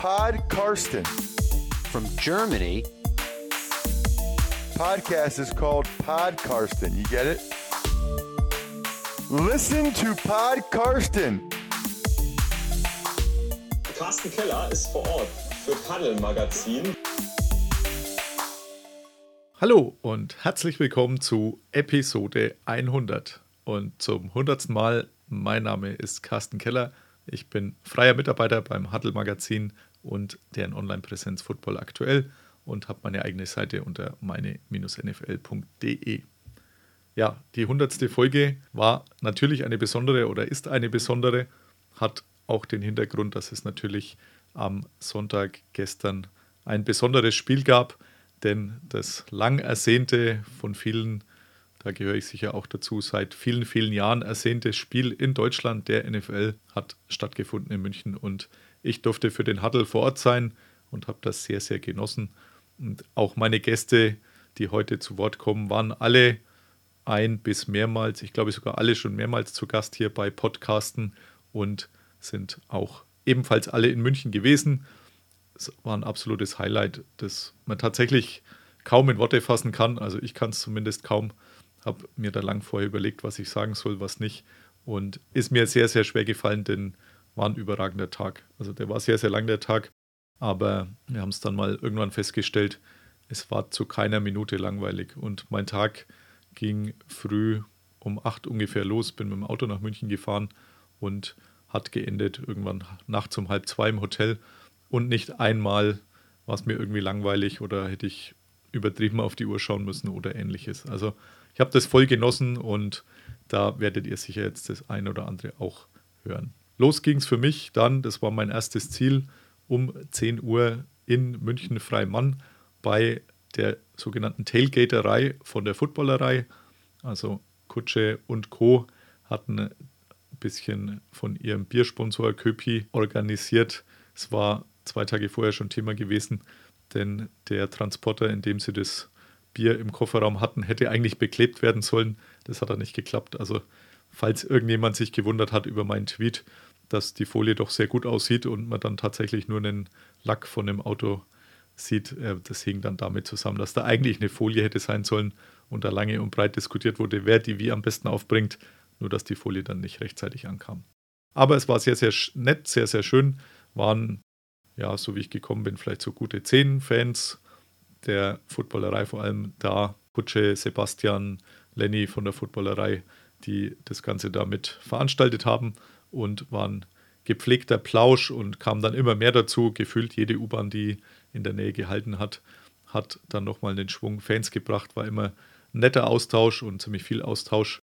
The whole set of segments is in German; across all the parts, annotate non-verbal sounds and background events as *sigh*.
Pod Karsten. From Germany, Podcast is called Pod Karsten. You get it? Listen to Pod Karsten. Carsten Keller ist vor Ort für Paddel Magazin. Hallo und herzlich willkommen zu Episode 100. Und zum 100. Mal, mein Name ist Carsten Keller. Ich bin freier Mitarbeiter beim Huddle Magazin und deren Online-Präsenz Football aktuell und habe meine eigene Seite unter meine-nfl.de. Ja, die 100. Folge war natürlich eine besondere oder ist eine besondere, hat auch den Hintergrund, dass es natürlich am Sonntag gestern ein besonderes Spiel gab, denn das lang ersehnte, von vielen, da gehöre ich sicher auch dazu, seit vielen, vielen Jahren ersehnte Spiel in Deutschland der NFL hat stattgefunden in München und ich durfte für den Huddle vor Ort sein und habe das sehr, sehr genossen. Und auch meine Gäste, die heute zu Wort kommen, waren alle ein bis mehrmals, ich glaube sogar alle schon mehrmals zu Gast hier bei Podcasten und sind auch ebenfalls alle in München gewesen. Es war ein absolutes Highlight, das man tatsächlich kaum in Worte fassen kann. Also ich kann es zumindest kaum. Habe mir da lang vorher überlegt, was ich sagen soll, was nicht. Und ist mir sehr, sehr schwer gefallen, denn war ein überragender Tag. Also der war sehr, sehr lang, der Tag. Aber wir haben es dann mal irgendwann festgestellt, es war zu keiner Minute langweilig. Und mein Tag ging früh um acht ungefähr los, bin mit dem Auto nach München gefahren und hat geendet irgendwann nachts um halb zwei im Hotel. Und nicht einmal war es mir irgendwie langweilig oder hätte ich übertrieben auf die Uhr schauen müssen oder ähnliches. Also ich habe das voll genossen und da werdet ihr sicher jetzt das ein oder andere auch hören. Los ging es für mich dann, das war mein erstes Ziel, um 10 Uhr in München Freimann bei der sogenannten Tailgaterei von der Footballerei. Also Kutsche und Co. hatten ein bisschen von ihrem Biersponsor Köpi organisiert. Es war zwei Tage vorher schon Thema gewesen, denn der Transporter, in dem sie das Bier im Kofferraum hatten, hätte eigentlich beklebt werden sollen. Das hat dann nicht geklappt. Also falls irgendjemand sich gewundert hat über meinen Tweet, dass die Folie doch sehr gut aussieht und man dann tatsächlich nur einen Lack von dem Auto sieht. Äh, das hing dann damit zusammen, dass da eigentlich eine Folie hätte sein sollen und da lange und breit diskutiert wurde, wer die wie am besten aufbringt, nur dass die Folie dann nicht rechtzeitig ankam. Aber es war sehr, sehr nett, sehr, sehr schön. Waren, ja, so wie ich gekommen bin, vielleicht so gute zehn Fans der Footballerei, vor allem da. Kutsche, Sebastian, Lenny von der Footballerei, die das Ganze damit veranstaltet haben und waren gepflegter Plausch und kam dann immer mehr dazu. Gefühlt jede U-Bahn, die in der Nähe gehalten hat, hat dann nochmal den Schwung Fans gebracht. War immer netter Austausch und ziemlich viel Austausch.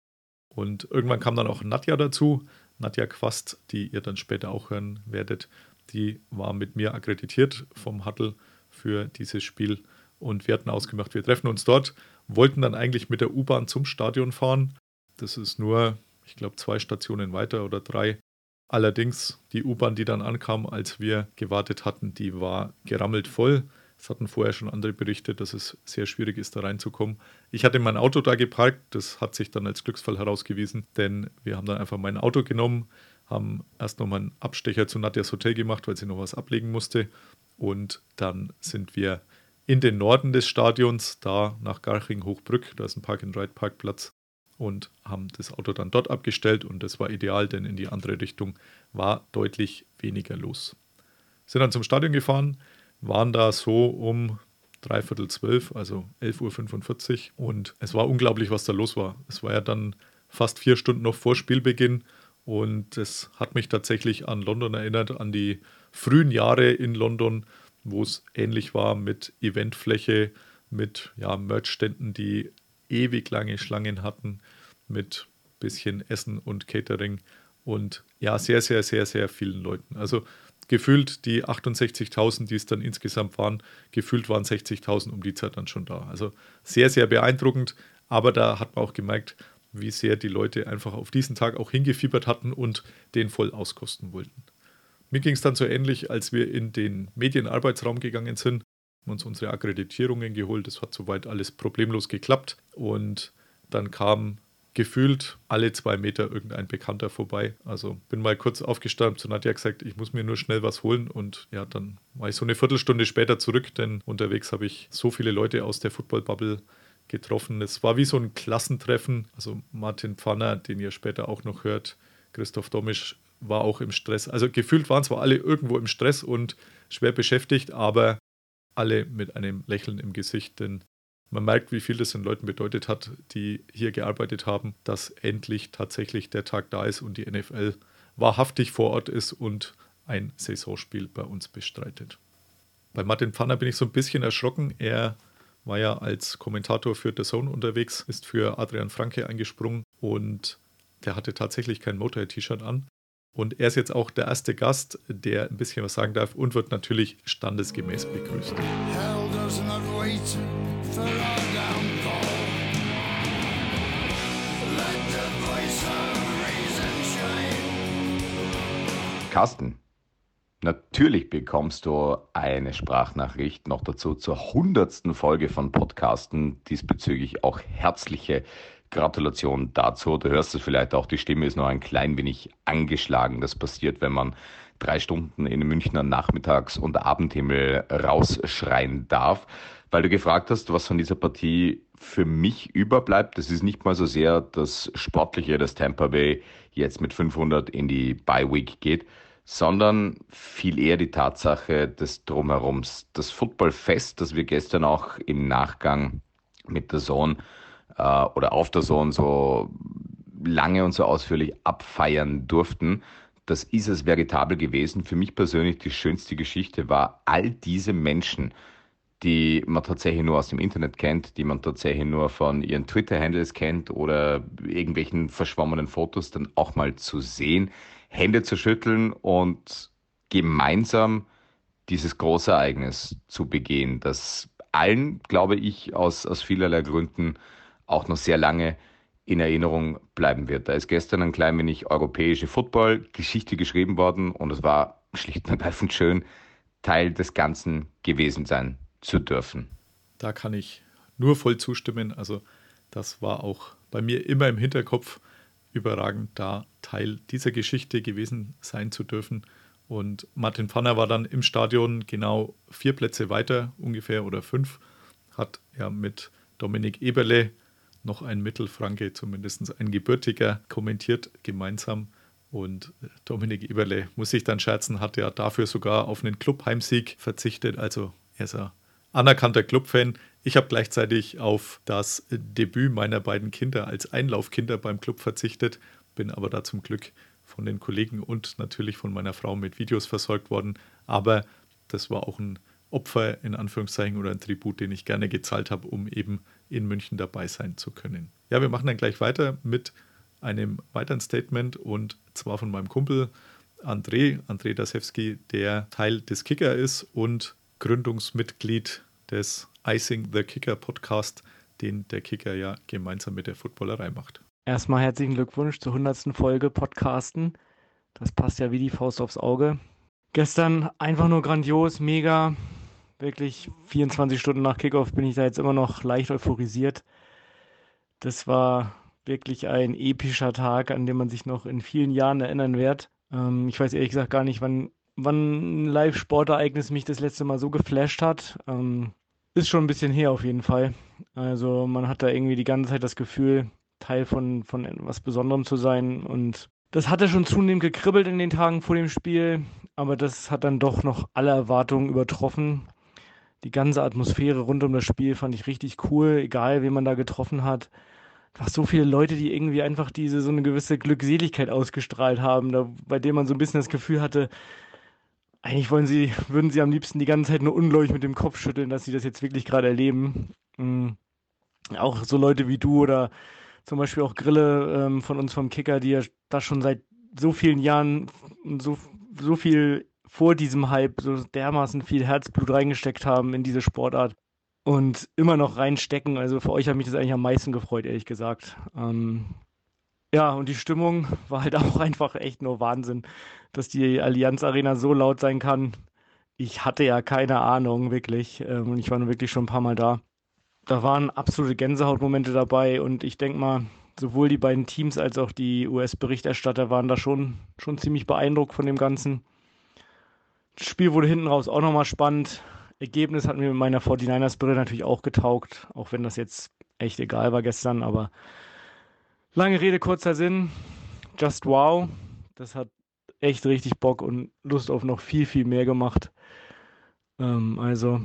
Und irgendwann kam dann auch Nadja dazu, Nadja Quast, die ihr dann später auch hören werdet. Die war mit mir akkreditiert vom Huddle für dieses Spiel und wir hatten ausgemacht, wir treffen uns dort, wollten dann eigentlich mit der U-Bahn zum Stadion fahren. Das ist nur ich glaube, zwei Stationen weiter oder drei. Allerdings die U-Bahn, die dann ankam, als wir gewartet hatten, die war gerammelt voll. Es hatten vorher schon andere berichtet, dass es sehr schwierig ist, da reinzukommen. Ich hatte mein Auto da geparkt, das hat sich dann als Glücksfall herausgewiesen, denn wir haben dann einfach mein Auto genommen, haben erst nochmal einen Abstecher zu Nadjas Hotel gemacht, weil sie noch was ablegen musste. Und dann sind wir in den Norden des Stadions, da nach Garching-Hochbrück, da ist ein Park-and-Ride-Parkplatz, und haben das Auto dann dort abgestellt und das war ideal, denn in die andere Richtung war deutlich weniger los. Sind dann zum Stadion gefahren, waren da so um dreiviertel zwölf, also 11.45 Uhr und es war unglaublich, was da los war. Es war ja dann fast vier Stunden noch vor Spielbeginn und es hat mich tatsächlich an London erinnert, an die frühen Jahre in London, wo es ähnlich war mit Eventfläche, mit ja, Merchständen, die ewig lange Schlangen hatten mit bisschen Essen und Catering und ja, sehr, sehr, sehr, sehr vielen Leuten. Also gefühlt die 68.000, die es dann insgesamt waren, gefühlt waren 60.000 um die Zeit dann schon da. Also sehr, sehr beeindruckend, aber da hat man auch gemerkt, wie sehr die Leute einfach auf diesen Tag auch hingefiebert hatten und den voll auskosten wollten. Mir ging es dann so ähnlich, als wir in den Medienarbeitsraum gegangen sind uns unsere Akkreditierungen geholt. Das hat soweit alles problemlos geklappt. Und dann kam gefühlt alle zwei Meter irgendein Bekannter vorbei. Also bin mal kurz aufgestanden und hat ja gesagt, ich muss mir nur schnell was holen. Und ja, dann war ich so eine Viertelstunde später zurück, denn unterwegs habe ich so viele Leute aus der Football-Bubble getroffen. Es war wie so ein Klassentreffen. Also Martin Pfanner, den ihr später auch noch hört, Christoph Domisch war auch im Stress. Also gefühlt waren zwar alle irgendwo im Stress und schwer beschäftigt, aber alle mit einem Lächeln im Gesicht, denn man merkt, wie viel das den Leuten bedeutet hat, die hier gearbeitet haben, dass endlich tatsächlich der Tag da ist und die NFL wahrhaftig vor Ort ist und ein Saisonspiel bei uns bestreitet. Bei Martin Pfanner bin ich so ein bisschen erschrocken. Er war ja als Kommentator für The Zone unterwegs, ist für Adrian Franke eingesprungen und der hatte tatsächlich kein Motorhead-T-Shirt an. Und er ist jetzt auch der erste Gast, der ein bisschen was sagen darf und wird natürlich standesgemäß begrüßt. Carsten, natürlich bekommst du eine Sprachnachricht noch dazu zur hundertsten Folge von Podcasten. Diesbezüglich auch herzliche Gratulation dazu. Du hörst es vielleicht auch, die Stimme ist noch ein klein wenig angeschlagen. Das passiert, wenn man drei Stunden in den Münchner Nachmittags- und Abendhimmel rausschreien darf. Weil du gefragt hast, was von dieser Partie für mich überbleibt, das ist nicht mal so sehr das Sportliche, dass Tampa Bay jetzt mit 500 in die Bye Week geht, sondern viel eher die Tatsache des Drumherums. Das Footballfest, das wir gestern auch im Nachgang mit der Sohn äh, oder auf der Sohn so lange und so ausführlich abfeiern durften, das ist es veritabel gewesen. Für mich persönlich die schönste Geschichte war all diese Menschen, die man tatsächlich nur aus dem Internet kennt, die man tatsächlich nur von ihren Twitter-Handles kennt oder irgendwelchen verschwommenen Fotos dann auch mal zu sehen Hände zu schütteln und gemeinsam dieses große Ereignis zu begehen, das allen, glaube ich, aus, aus vielerlei Gründen auch noch sehr lange in Erinnerung bleiben wird. Da ist gestern ein klein wenig europäische Football-Geschichte geschrieben worden und es war schlicht und ergreifend schön, Teil des Ganzen gewesen sein zu dürfen. Da kann ich nur voll zustimmen. Also das war auch bei mir immer im Hinterkopf, überragend, da Teil dieser Geschichte gewesen sein zu dürfen. Und Martin Pfanner war dann im Stadion genau vier Plätze weiter, ungefähr oder fünf, hat ja mit Dominik Eberle, noch ein Mittelfranke, zumindest ein Gebürtiger, kommentiert gemeinsam. Und Dominik Eberle, muss ich dann scherzen, hat ja dafür sogar auf einen Clubheimsieg verzichtet. Also er ist ein anerkannter Clubfan. Ich habe gleichzeitig auf das Debüt meiner beiden Kinder als Einlaufkinder beim Club verzichtet, bin aber da zum Glück von den Kollegen und natürlich von meiner Frau mit Videos versorgt worden. Aber das war auch ein Opfer in Anführungszeichen oder ein Tribut, den ich gerne gezahlt habe, um eben in München dabei sein zu können. Ja, wir machen dann gleich weiter mit einem weiteren Statement und zwar von meinem Kumpel André, André Dasewski, der Teil des Kicker ist und Gründungsmitglied des Icing the Kicker Podcast, den der Kicker ja gemeinsam mit der Footballerei macht. Erstmal herzlichen Glückwunsch zur 100. Folge Podcasten. Das passt ja wie die Faust aufs Auge. Gestern einfach nur grandios, mega. Wirklich 24 Stunden nach Kickoff bin ich da jetzt immer noch leicht euphorisiert. Das war wirklich ein epischer Tag, an dem man sich noch in vielen Jahren erinnern wird. Ähm, ich weiß ehrlich gesagt gar nicht, wann wann ein Live-Sportereignis mich das letzte Mal so geflasht hat. Ähm, ist schon ein bisschen her auf jeden Fall. Also man hat da irgendwie die ganze Zeit das Gefühl, Teil von, von etwas Besonderem zu sein. Und das hatte schon zunehmend gekribbelt in den Tagen vor dem Spiel, aber das hat dann doch noch alle Erwartungen übertroffen. Die ganze Atmosphäre rund um das Spiel fand ich richtig cool, egal wen man da getroffen hat. Einfach so viele Leute, die irgendwie einfach diese so eine gewisse Glückseligkeit ausgestrahlt haben, da, bei dem man so ein bisschen das Gefühl hatte, eigentlich wollen sie, würden sie am liebsten die ganze Zeit nur ungläubig mit dem Kopf schütteln, dass sie das jetzt wirklich gerade erleben. Mhm. Auch so Leute wie du oder zum Beispiel auch Grille ähm, von uns vom Kicker, die ja da schon seit so vielen Jahren so, so viel vor diesem Hype so dermaßen viel Herzblut reingesteckt haben in diese Sportart und immer noch reinstecken. Also für euch hat mich das eigentlich am meisten gefreut, ehrlich gesagt. Ähm, ja, und die Stimmung war halt *laughs* auch einfach echt nur Wahnsinn, dass die Allianz Arena so laut sein kann. Ich hatte ja keine Ahnung, wirklich. Ähm, und ich war nur wirklich schon ein paar Mal da. Da waren absolute Gänsehautmomente dabei und ich denke mal, sowohl die beiden Teams als auch die US-Berichterstatter waren da schon, schon ziemlich beeindruckt von dem Ganzen. Das Spiel wurde hinten raus auch nochmal spannend. Ergebnis hat mir mit meiner 49ers-Brille natürlich auch getaugt, auch wenn das jetzt echt egal war gestern, aber lange Rede, kurzer Sinn. Just wow. Das hat echt richtig Bock und Lust auf noch viel, viel mehr gemacht. Ähm, also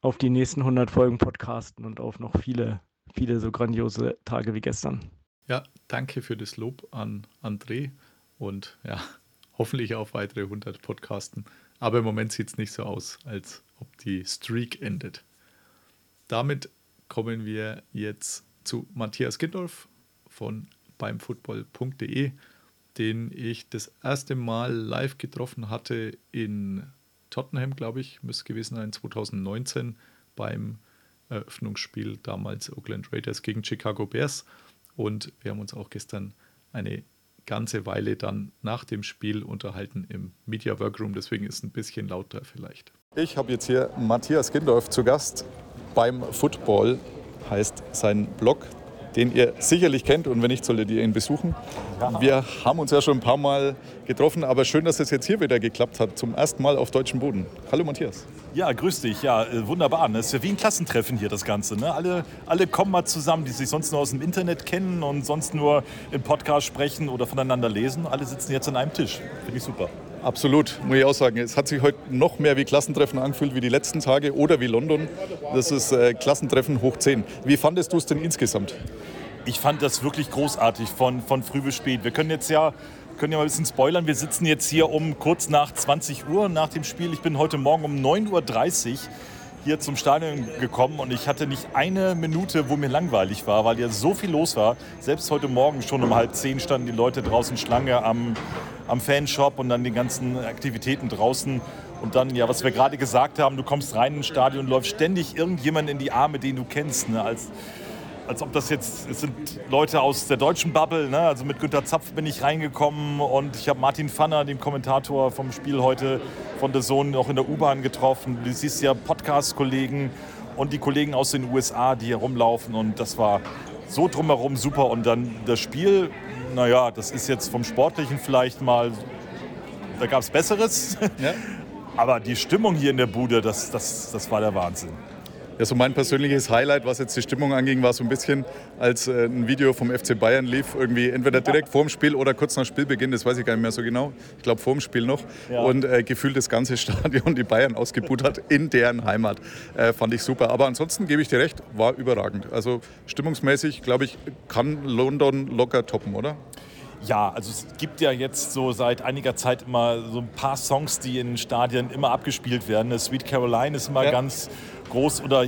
auf die nächsten 100 Folgen Podcasten und auf noch viele, viele so grandiose Tage wie gestern. Ja, danke für das Lob an André und ja, *laughs* hoffentlich auf weitere 100 Podcasten. Aber im Moment sieht es nicht so aus, als ob die Streak endet. Damit kommen wir jetzt zu Matthias Gindorf von beimfootball.de, den ich das erste Mal live getroffen hatte in Tottenham, glaube ich, müsste gewesen sein, 2019 beim Eröffnungsspiel damals Oakland Raiders gegen Chicago Bears. Und wir haben uns auch gestern eine ganze Weile dann nach dem Spiel unterhalten im Media Workroom. Deswegen ist es ein bisschen lauter vielleicht. Ich habe jetzt hier Matthias Gindorf zu Gast beim Football, heißt sein Blog, den ihr sicherlich kennt und wenn nicht, solltet ihr ihn besuchen. Wir haben uns ja schon ein paar Mal getroffen, aber schön, dass es jetzt hier wieder geklappt hat, zum ersten Mal auf deutschem Boden. Hallo Matthias. Ja, grüß dich. Ja, äh, wunderbar. Das ist ja wie ein Klassentreffen hier, das Ganze. Ne? Alle, alle kommen mal zusammen, die sich sonst nur aus dem Internet kennen und sonst nur im Podcast sprechen oder voneinander lesen. Alle sitzen jetzt an einem Tisch. Finde ich super. Absolut, muss ich auch sagen. Es hat sich heute noch mehr wie Klassentreffen angefühlt wie die letzten Tage oder wie London. Das ist äh, Klassentreffen hoch 10. Wie fandest du es denn insgesamt? Ich fand das wirklich großartig von, von früh bis spät. Wir können jetzt ja, können ja mal ein bisschen spoilern. Wir sitzen jetzt hier um kurz nach 20 Uhr nach dem Spiel. Ich bin heute Morgen um 9.30 Uhr hier zum Stadion gekommen und ich hatte nicht eine Minute, wo mir langweilig war, weil ja so viel los war. Selbst heute Morgen schon um halb zehn standen die Leute draußen Schlange am, am Fanshop und dann die ganzen Aktivitäten draußen. Und dann, ja, was wir gerade gesagt haben, du kommst rein ins Stadion, läuft ständig irgendjemand in die Arme, den du kennst. Ne? Als, als ob das jetzt, es sind Leute aus der deutschen Bubble, ne? also mit Günter Zapf bin ich reingekommen und ich habe Martin Pfanner, den Kommentator vom Spiel heute von der Sohn, noch in der U-Bahn getroffen. Du siehst ja Podcast-Kollegen und die Kollegen aus den USA, die hier rumlaufen und das war so drumherum super und dann das Spiel, naja, das ist jetzt vom Sportlichen vielleicht mal, da gab es Besseres, Ja. *laughs* aber die Stimmung hier in der Bude, das, das, das war der Wahnsinn. Ja, so mein persönliches Highlight, was jetzt die Stimmung anging, war so ein bisschen, als äh, ein Video vom FC Bayern lief, irgendwie entweder direkt vorm Spiel oder kurz nach Spielbeginn, das weiß ich gar nicht mehr so genau. Ich glaube vorm Spiel noch. Ja. Und äh, gefühlt das ganze *laughs* Stadion die Bayern ausgebuht hat in deren Heimat. Äh, fand ich super. Aber ansonsten gebe ich dir recht, war überragend. Also stimmungsmäßig, glaube ich, kann London locker toppen, oder? Ja, also es gibt ja jetzt so seit einiger Zeit immer so ein paar Songs, die in Stadien immer abgespielt werden. Das Sweet Caroline ist immer Ja. ganz groß oder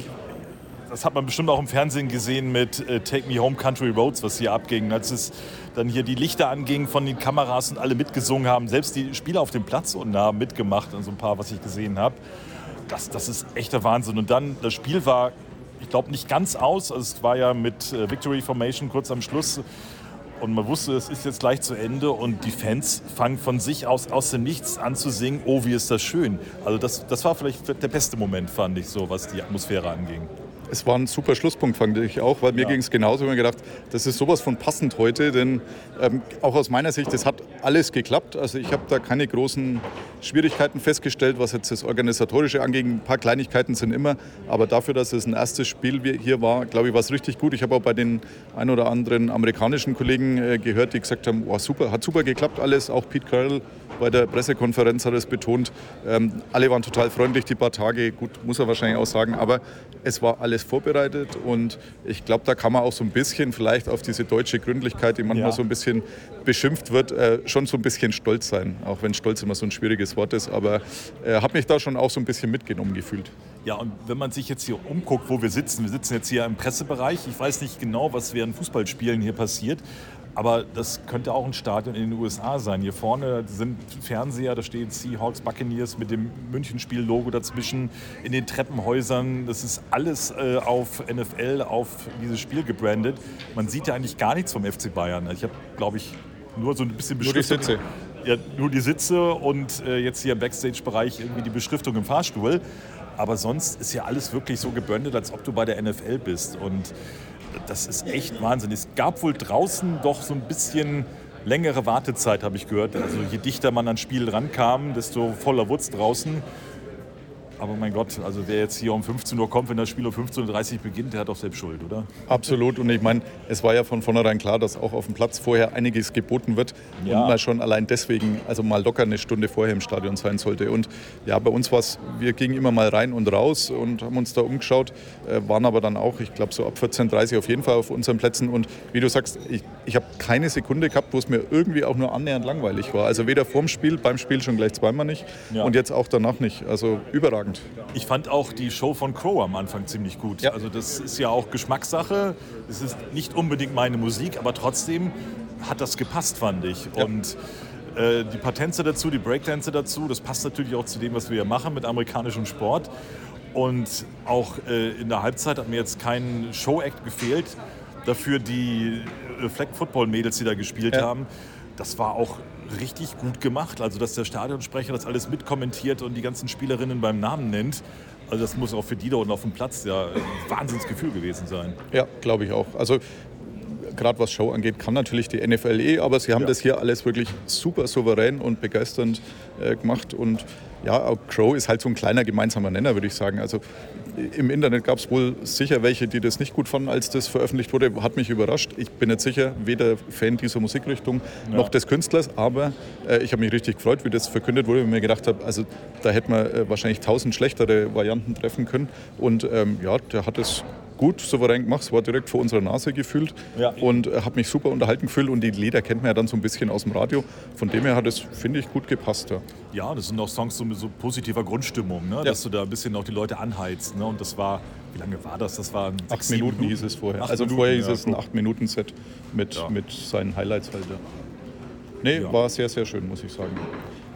das hat man bestimmt auch im Fernsehen gesehen mit äh, Take Me Home Country Roads, was hier abging. Als es dann hier die Lichter anging von den Kameras und alle mitgesungen haben, selbst die Spieler auf dem Platz und haben mitgemacht, also ein paar, was ich gesehen habe. Das, das ist echter Wahnsinn. Und dann, das Spiel war, ich glaube, nicht ganz aus. Also es war ja mit äh, Victory Formation kurz am Schluss. Und man wusste, es ist jetzt gleich zu Ende und die Fans fangen von sich aus aus dem Nichts an zu singen, oh, wie ist das schön. Also das, das war vielleicht der beste Moment, fand ich so, was die Atmosphäre anging. Es war ein super Schlusspunkt, fand ich auch, weil mir Ja. ging es genauso. Ich habe mir gedacht, das ist sowas von passend heute, denn ähm, auch aus meiner Sicht, das hat alles geklappt. Also ich habe da keine großen Schwierigkeiten festgestellt, was jetzt das Organisatorische angeht. Ein paar Kleinigkeiten sind immer, aber dafür, dass es ein erstes Spiel hier war, glaube ich, war es richtig gut. Ich habe auch bei den ein oder anderen amerikanischen Kollegen äh, gehört, die gesagt haben, oh, super, hat super geklappt alles. Auch Pete Carroll bei der Pressekonferenz hat es betont. Ähm, alle waren total freundlich die paar Tage. Gut, muss er wahrscheinlich auch sagen, aber es war alles vorbereitet und ich glaube, da kann man auch so ein bisschen vielleicht auf diese deutsche Gründlichkeit, die manchmal Ja. so ein bisschen beschimpft wird, äh, schon so ein bisschen stolz sein. Auch wenn stolz immer so ein schwieriges Wort ist, aber äh, habe mich da schon auch so ein bisschen mitgenommen gefühlt. Ja, und wenn man sich jetzt hier umguckt, wo wir sitzen, wir sitzen jetzt hier im Pressebereich. Ich weiß nicht genau, was während Fußballspielen hier passiert, aber das könnte auch ein Stadion in den USA sein. Hier vorne sind Fernseher, da stehen Seahawks, Buccaneers mit dem Münchenspiel-Logo dazwischen. In den Treppenhäusern, das ist alles äh, auf NFL, auf dieses Spiel gebrandet. Man sieht ja eigentlich gar nichts vom FC Bayern. Ich habe, glaube ich, nur so ein bisschen Nur die Beschriftung. Sitze. Ja, nur die Sitze und äh, jetzt hier im Backstage-Bereich irgendwie die Beschriftung im Fahrstuhl. Aber sonst ist ja alles wirklich so gebrandet, als ob du bei der NFL bist. Und das ist echt Wahnsinn. Es gab wohl draußen doch so ein bisschen längere Wartezeit, habe ich gehört. Also je dichter man ans Spiel rankam, desto voller es draußen. Aber mein Gott, also wer jetzt hier um 15 Uhr kommt, wenn das Spiel um 15.30 Uhr beginnt, der hat doch selbst Schuld, oder? Absolut. Und ich meine, es war ja von vornherein klar, dass auch auf dem Platz vorher einiges geboten wird. Ja. Und man schon allein deswegen, also mal locker eine Stunde vorher im Stadion sein sollte. Und ja, bei uns war es, wir gingen immer mal rein und raus und haben uns da umgeschaut, äh, waren aber dann auch, ich glaube, so ab 14.30 Uhr auf jeden Fall auf unseren Plätzen. Und wie du sagst, ich, ich habe keine Sekunde gehabt, wo es mir irgendwie auch nur annähernd langweilig war. Also weder vorm Spiel, beim Spiel schon gleich zweimal nicht Ja. und jetzt auch danach nicht. Also überragend. Ich fand auch die Show von Crow am Anfang ziemlich gut. Ja. Also das ist ja auch Geschmackssache. Es ist nicht unbedingt meine Musik, aber trotzdem hat das gepasst, fand ich. Ja. Und äh, die paar Tänze dazu, die Breakdance dazu, das passt natürlich auch zu dem, was wir hier machen mit amerikanischem Sport. Und auch äh, in der Halbzeit hat mir jetzt kein Show-Act gefehlt. Dafür die äh, Flag-Football-Mädels, die da gespielt Ja. haben, das war auch richtig gut gemacht. Also, dass der Stadionsprecher das alles mitkommentiert und die ganzen Spielerinnen beim Namen nennt. Also, das muss auch für die da unten auf dem Platz ja ein Wahnsinnsgefühl gewesen sein. Ja, glaube ich auch. Also gerade was Show angeht, kann natürlich die NFL eh, aber sie haben Ja. das hier alles wirklich super souverän und begeisternd äh, gemacht. Und ja, auch Crow ist halt so ein kleiner gemeinsamer Nenner, würde ich sagen. Also im Internet gab es wohl sicher welche, die das nicht gut fanden, als das veröffentlicht wurde. Hat mich überrascht. Ich bin nicht sicher, weder Fan dieser Musikrichtung noch des Künstlers, aber äh, ich habe mich richtig gefreut, wie das verkündet wurde, weil ich mir gedacht habe, also da hätte man äh, wahrscheinlich tausend schlechtere Varianten treffen können. Und ähm, ja, der hat es gut, souverän gemacht. Es war direkt vor unserer Nase gefühlt Ja. und äh, habe mich super unterhalten gefühlt. Und die Lieder kennt man ja dann so ein bisschen aus dem Radio. Von dem her hat es, finde ich, gut gepasst. Ja. Ja, das sind auch Songs so mit so positiver Grundstimmung, ne? dass du da ein bisschen auch die Leute anheizt. Ne? Und das war, wie lange war das? Das waren Acht sieben Minuten hieß es vorher. Acht also Minuten, vorher hieß ja, es ein guck. 8-Minuten-Set mit, Ja. mit seinen Highlights halt. Nee, war sehr, sehr schön, muss ich sagen.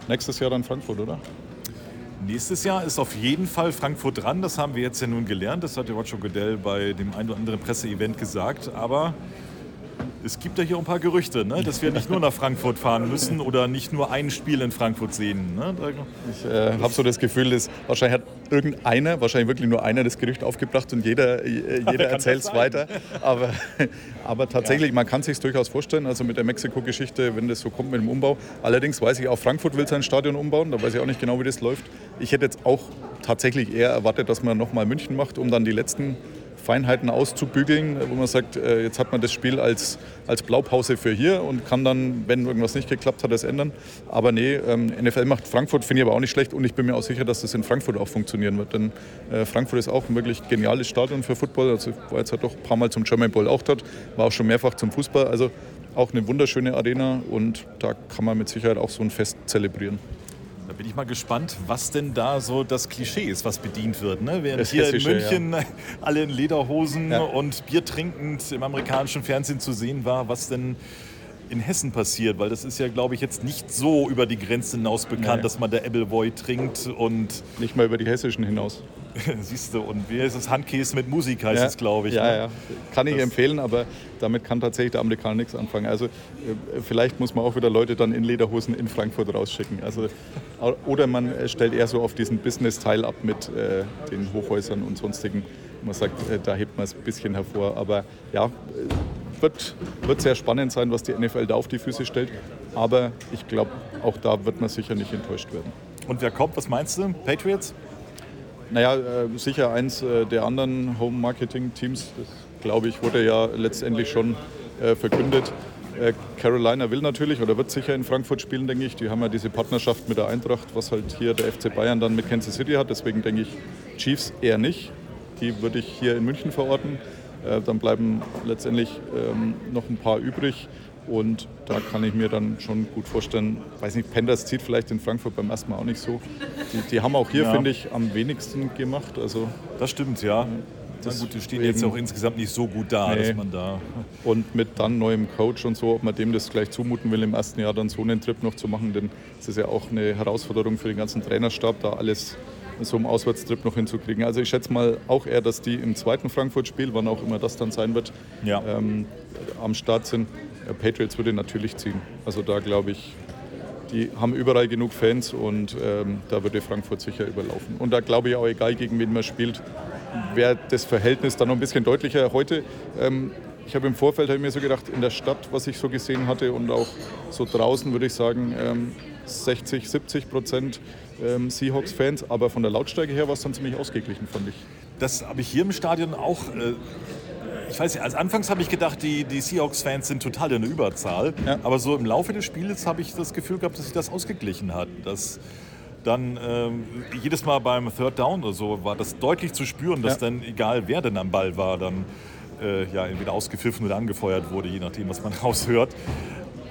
Nächstes Jahr dann Frankfurt, oder? Nächstes Jahr ist auf jeden Fall Frankfurt dran. Das haben wir jetzt ja nun gelernt. Das hat der Roger Goodell bei dem ein oder anderen Presseevent gesagt. Aber es gibt ja hier ein paar Gerüchte, ne? dass wir nicht nur nach Frankfurt fahren müssen oder nicht nur ein Spiel in Frankfurt sehen. Ne? Ich äh, habe so das Gefühl, dass wahrscheinlich hat irgendeiner, wahrscheinlich wirklich nur einer das Gerücht aufgebracht und jeder, äh, jeder erzählt es weiter. Aber, aber tatsächlich, man kann sich durchaus vorstellen, also mit der Mexiko-Geschichte, wenn das so kommt mit dem Umbau. Allerdings weiß ich auch, Frankfurt will sein Stadion umbauen, da weiß ich auch nicht genau, wie das läuft. Ich hätte jetzt auch tatsächlich eher erwartet, dass man nochmal München macht, um dann die letzten Feinheiten auszubügeln, wo man sagt, äh, jetzt hat man das Spiel als, als Blaupause für hier und kann dann, wenn irgendwas nicht geklappt hat, das ändern. Aber nee, ähm, NFL macht Frankfurt, finde ich aber auch nicht schlecht und ich bin mir auch sicher, dass das in Frankfurt auch funktionieren wird. Denn äh, Frankfurt ist auch ein wirklich geniales Stadion für Football. Also ich war jetzt halt doch ein paar Mal zum German Bowl auch dort, war auch schon mehrfach zum Fußball. Also auch eine wunderschöne Arena und da kann man mit Sicherheit auch so ein Fest zelebrieren. Da bin ich mal gespannt, was denn da so das Klischee ist, was bedient wird. Ne? Während Das hier in München *laughs* alle in Lederhosen Ja. und Bier trinkend im amerikanischen Fernsehen zu sehen war, was denn in Hessen passiert. Weil das ist ja, glaube ich, jetzt nicht so über die Grenze hinaus bekannt, Nee. dass man der Appleboy trinkt und Nicht mal über die hessischen hinaus. *laughs* siehst du, und wie heißt es? Handkäse mit Musik heißt es, glaube ich. Ja, ne? ja. Kann ich Das- empfehlen, aber damit kann tatsächlich der Amerikaner nichts anfangen. Also äh, vielleicht muss man auch wieder Leute dann in Lederhosen in Frankfurt rausschicken. Also, oder man äh, stellt eher so auf diesen Business-Teil ab mit äh, den Hochhäusern und sonstigen. Man sagt, äh, da hebt man es ein bisschen hervor. Aber ja, äh, wird, wird sehr spannend sein, was die NFL da auf die Füße stellt. Aber ich glaube, auch da wird man sicher nicht enttäuscht werden. Und wer kommt, was meinst du? Patriots? Naja, äh, sicher eins äh, der anderen Home-Marketing-Teams, das glaube ich, wurde ja letztendlich schon verkündet. Äh, Carolina will natürlich oder wird sicher in Frankfurt spielen, denke ich. Die haben ja diese Partnerschaft mit der Eintracht, was halt hier der FC Bayern dann mit Kansas City hat. Deswegen denke ich, Chiefs eher nicht. Die würde ich hier in München verorten. Äh, dann bleiben letztendlich ähm, noch ein paar übrig. Und da kann ich mir dann schon gut vorstellen, weiß nicht, Panthers zieht vielleicht in Frankfurt beim ersten Mal auch nicht so. Die, die haben auch hier, Ja. finde ich, am wenigsten gemacht. Also, Das stimmt, ja. Na gut, die stehen jetzt auch insgesamt nicht so gut da, Nee. dass man da. und mit dann neuem Coach und so, ob man dem das gleich zumuten will, im ersten Jahr dann so einen Trip noch zu machen, denn es ist ja auch eine Herausforderung für den ganzen Trainerstab, da alles so im Auswärtstrip noch hinzukriegen. Also ich schätze mal auch eher, dass die im zweiten Frankfurt-Spiel, wann auch immer das dann sein wird, Ja. ähm, am Start sind. Äh, Patriots würde natürlich ziehen. Also da glaube ich, die haben überall genug Fans und ähm, da würde Frankfurt sicher überlaufen. Und da glaube ich auch, egal gegen wen man spielt, wäre das Verhältnis dann noch ein bisschen deutlicher. Heute, ähm, ich habe im Vorfeld hab mir so gedacht, in der Stadt, was ich so gesehen hatte und auch so draußen würde ich sagen, ähm, 60, 70 Prozent ähm, Seahawks-Fans, aber von der Lautstärke her war es dann ziemlich ausgeglichen, fand ich. Das habe ich hier im Stadion auch. Äh, ich weiß nicht, als anfangs habe ich gedacht, die, die Seahawks-Fans sind total in der Überzahl. Ja. Aber so im Laufe des Spiels habe ich das Gefühl gehabt, dass sich das ausgeglichen hat. Dass dann ähm, jedes Mal beim Third Down oder so war das deutlich zu spüren, dass Ja. dann, egal wer denn am Ball war, dann äh, ja, entweder ausgepfiffen oder angefeuert wurde, je nachdem, was man *laughs* raushört.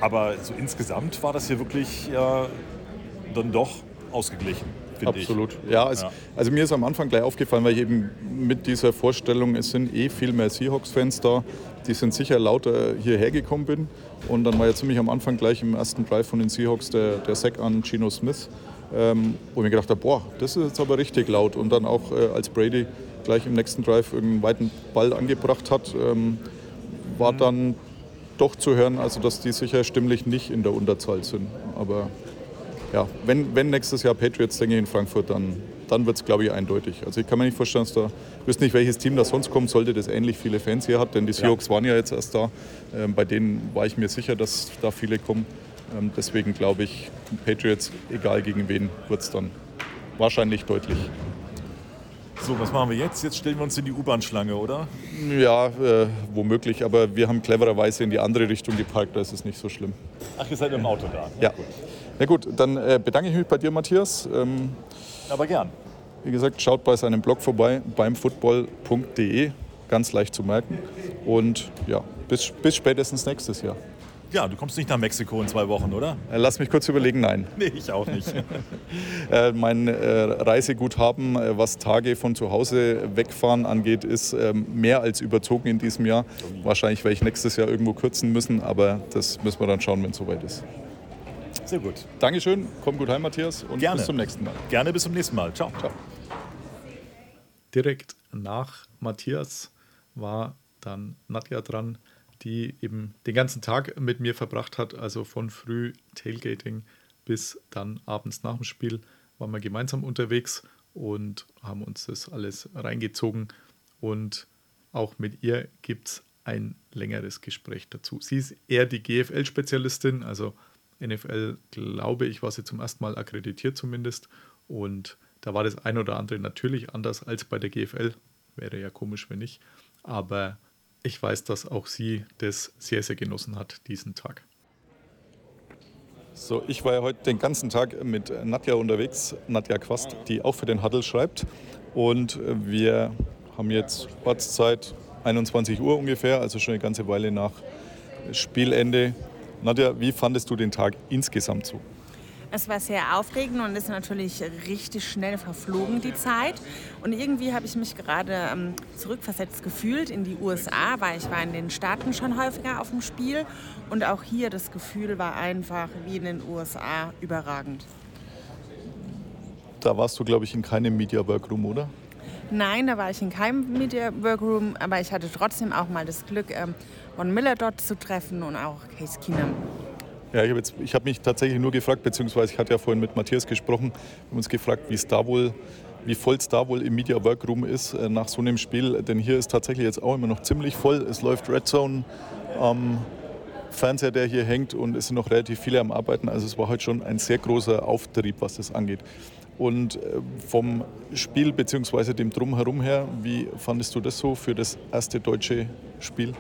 Aber so insgesamt war das hier wirklich ja, dann doch ausgeglichen, finde ich. Absolut. Ja, also, Ja. also mir ist am Anfang gleich aufgefallen, weil ich eben mit dieser Vorstellung, es sind eh viel mehr Seahawks-Fans da, die sind sicher lauter hierher gekommen bin. Und dann war ja ziemlich am Anfang gleich im ersten Drive von den Seahawks der, der Sack an Geno Smith, ähm, wo ich mir gedacht habe, boah, das ist jetzt aber richtig laut. Und dann auch äh, als Brady gleich im nächsten Drive irgendeinen weiten Ball angebracht hat, ähm, war dann doch zu hören, also dass die sicher stimmlich nicht in der Unterzahl sind. Aber ja, wenn, wenn nächstes Jahr Patriots, denke ich, in Frankfurt, dann, dann wird es, glaube ich, eindeutig. Also ich kann mir nicht vorstellen, dass da, ich wüsste nicht, welches Team da sonst kommt, sollte das ähnlich viele Fans hier hat, denn die Seahawks waren ja jetzt erst da. Ähm, bei denen war ich mir sicher, dass da viele kommen. Ähm, deswegen glaube ich, Patriots, egal gegen wen, wird es dann wahrscheinlich deutlich. So, was machen wir jetzt? Jetzt stellen wir uns in die U-Bahn-Schlange, oder? Ja, äh, womöglich, aber wir haben clevererweise in die andere Richtung geparkt, da ist es nicht so schlimm. Ach, ihr seid im Auto da. Ja. Na gut, dann äh, bedanke ich mich bei dir, Matthias. Ähm, Aber gern. Wie gesagt, schaut bei seinem Blog vorbei, beim football.de, ganz leicht zu merken. Und ja, bis, bis spätestens nächstes Jahr. Ja, du kommst nicht nach Mexiko in zwei Wochen, oder? Äh, Lass mich kurz überlegen, nein. *laughs* Nee, ich auch nicht. *laughs* Äh, mein äh, Reiseguthaben, äh, was Tage von zu Hause wegfahren angeht, ist ähm, mehr als überzogen in diesem Jahr. Wahrscheinlich werde ich nächstes Jahr irgendwo kürzen müssen, aber das müssen wir dann schauen, wenn es soweit ist. Sehr gut. Dankeschön, komm gut heim, Matthias, und Gerne. bis zum nächsten Mal. Gerne bis zum nächsten Mal. Ciao. Ciao. Direkt nach Matthias war dann Nadja dran, die eben den ganzen Tag mit mir verbracht hat, also von früh Tailgating bis dann abends nach dem Spiel waren wir gemeinsam unterwegs und haben uns das alles reingezogen und auch mit ihr gibt es ein längeres Gespräch dazu. Sie ist eher die GFL-Spezialistin, also NFL, glaube ich, war sie zum ersten Mal akkreditiert zumindest und da war das ein oder andere natürlich anders als bei der GFL. Wäre ja komisch, wenn nicht. Aber ich weiß, dass auch sie das sehr, sehr genossen hat, diesen Tag. So, ich war ja heute den ganzen Tag mit Nadja unterwegs, Nadja Quast, die auch für den Huddle schreibt. Und wir haben jetzt Ortszeit 21 Uhr ungefähr, also schon eine ganze Weile nach Spielende. Nadja, wie fandest du den Tag insgesamt so? Es war sehr aufregend und ist natürlich richtig schnell verflogen, die Zeit. Und irgendwie habe ich mich gerade ähm, zurückversetzt gefühlt in die USA, weil ich war in den Staaten schon häufiger auf dem Spiel. Und auch hier das Gefühl war einfach wie in den USA überragend. Da warst du, glaube ich, in keinem Media Workroom, oder? Nein, da war ich in keinem Media Workroom, aber ich hatte trotzdem auch mal das Glück, ähm, Von Miller dort zu treffen und auch Case Keenum. Ja, ich habe hab mich tatsächlich nur gefragt, beziehungsweise ich hatte ja vorhin mit Matthias gesprochen, wir haben uns gefragt, wie es da wohl, wie voll es da wohl im Media Workroom ist äh, nach so einem Spiel. Denn hier ist tatsächlich jetzt auch immer noch ziemlich voll. Es läuft Red Zone am Fernseher, der hier hängt und es sind noch relativ viele am Arbeiten. Also es war heute schon ein sehr großer Auftrieb, was das angeht. Und äh, vom Spiel beziehungsweise dem Drumherum her, wie fandest du das so für das erste deutsche Spiel?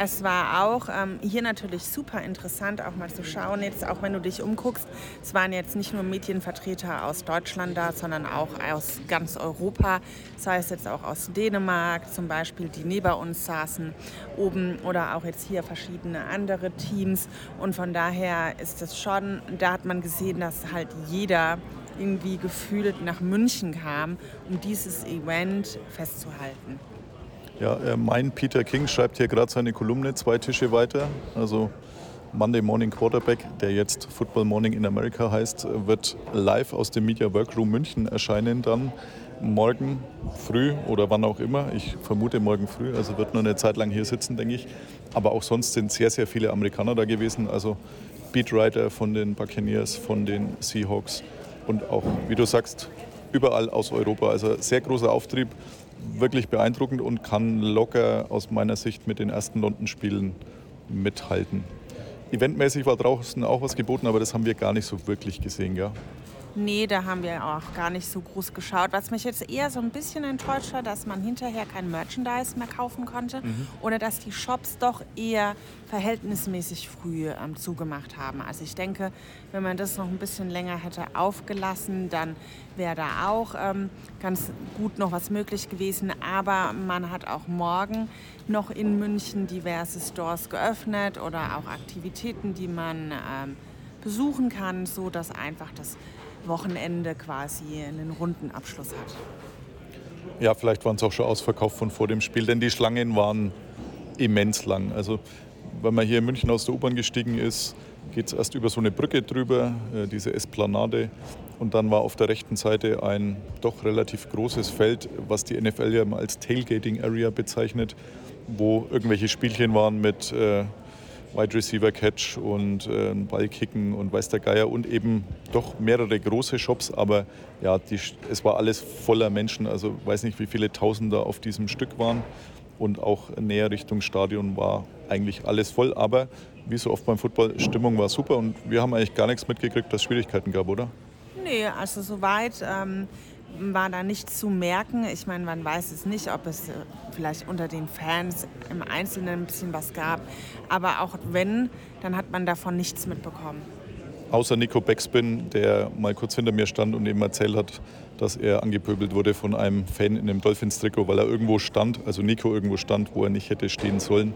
Es war auch ähm, hier natürlich super interessant, auch mal zu schauen, jetzt auch wenn du dich umguckst. Es waren jetzt nicht nur Medienvertreter aus Deutschland da, sondern auch aus ganz Europa. Das heißt jetzt auch aus Dänemark zum Beispiel, die neben uns saßen oben oder auch jetzt hier verschiedene andere Teams. Und von daher ist es schon, da hat man gesehen, dass halt jeder irgendwie gefühlt nach München kam, um dieses Event festzuhalten. Ja, äh, mein Peter King schreibt hier gerade seine Kolumne zwei Tische weiter. Also Monday Morning Quarterback, der jetzt Football Morning in America heißt, wird live aus dem Media Workroom München erscheinen dann morgen früh oder wann auch immer. Ich vermute morgen früh, also wird nur eine Zeit lang hier sitzen, denke ich. Aber auch sonst sind sehr, sehr viele Amerikaner da gewesen. Also Beatwriter von den Buccaneers, von den Seahawks und auch, wie du sagst, überall aus Europa. Also sehr großer Auftrieb. Wirklich beeindruckend und kann locker aus meiner Sicht mit den ersten London-Spielen mithalten. Eventmäßig war draußen auch was geboten, aber das haben wir gar nicht so wirklich gesehen. Ja. Nee, da haben wir auch gar nicht so groß geschaut. Was mich jetzt eher so ein bisschen enttäuscht hat, dass man hinterher kein Merchandise mehr kaufen konnte mhm. oder dass die Shops doch eher verhältnismäßig früh ähm, zugemacht haben. Also ich denke, wenn man das noch ein bisschen länger hätte aufgelassen, dann wäre da auch ähm, ganz gut noch was möglich gewesen. Aber man hat auch morgen noch in München diverse Stores geöffnet oder auch Aktivitäten, die man ähm, besuchen kann, so dass einfach das Wochenende quasi einen runden Abschluss hat. Ja, vielleicht waren es auch schon ausverkauft von vor dem Spiel, denn die Schlangen waren immens lang. Also wenn man hier in München aus der U-Bahn gestiegen ist, geht es erst über so eine Brücke drüber, äh, diese Esplanade. Und dann war auf der rechten Seite ein doch relativ großes Feld, was die NFL ja immer als Tailgating Area bezeichnet, wo irgendwelche Spielchen waren mit äh, Wide Receiver Catch und äh, Ballkicken und weiß der Geier und eben doch mehrere große Shops, aber ja, die, es war alles voller Menschen, also weiß nicht, wie viele Tausender auf diesem Stück waren und auch näher Richtung Stadion war eigentlich alles voll, aber wie so oft beim Football, Stimmung war super und wir haben eigentlich gar nichts mitgekriegt, dass es Schwierigkeiten gab, oder? Nee, also soweit. Ähm war da nicht zu merken. Ich meine, man weiß es nicht, ob es äh, vielleicht unter den Fans im Einzelnen ein bisschen was gab. Aber auch wenn, dann hat man davon nichts mitbekommen. Außer Nico Beckspin, der mal kurz hinter mir stand und eben erzählt hat, dass er angepöbelt wurde von einem Fan in einem Dolphins-Trikot, weil er irgendwo stand, also Nico irgendwo stand, wo er nicht hätte stehen sollen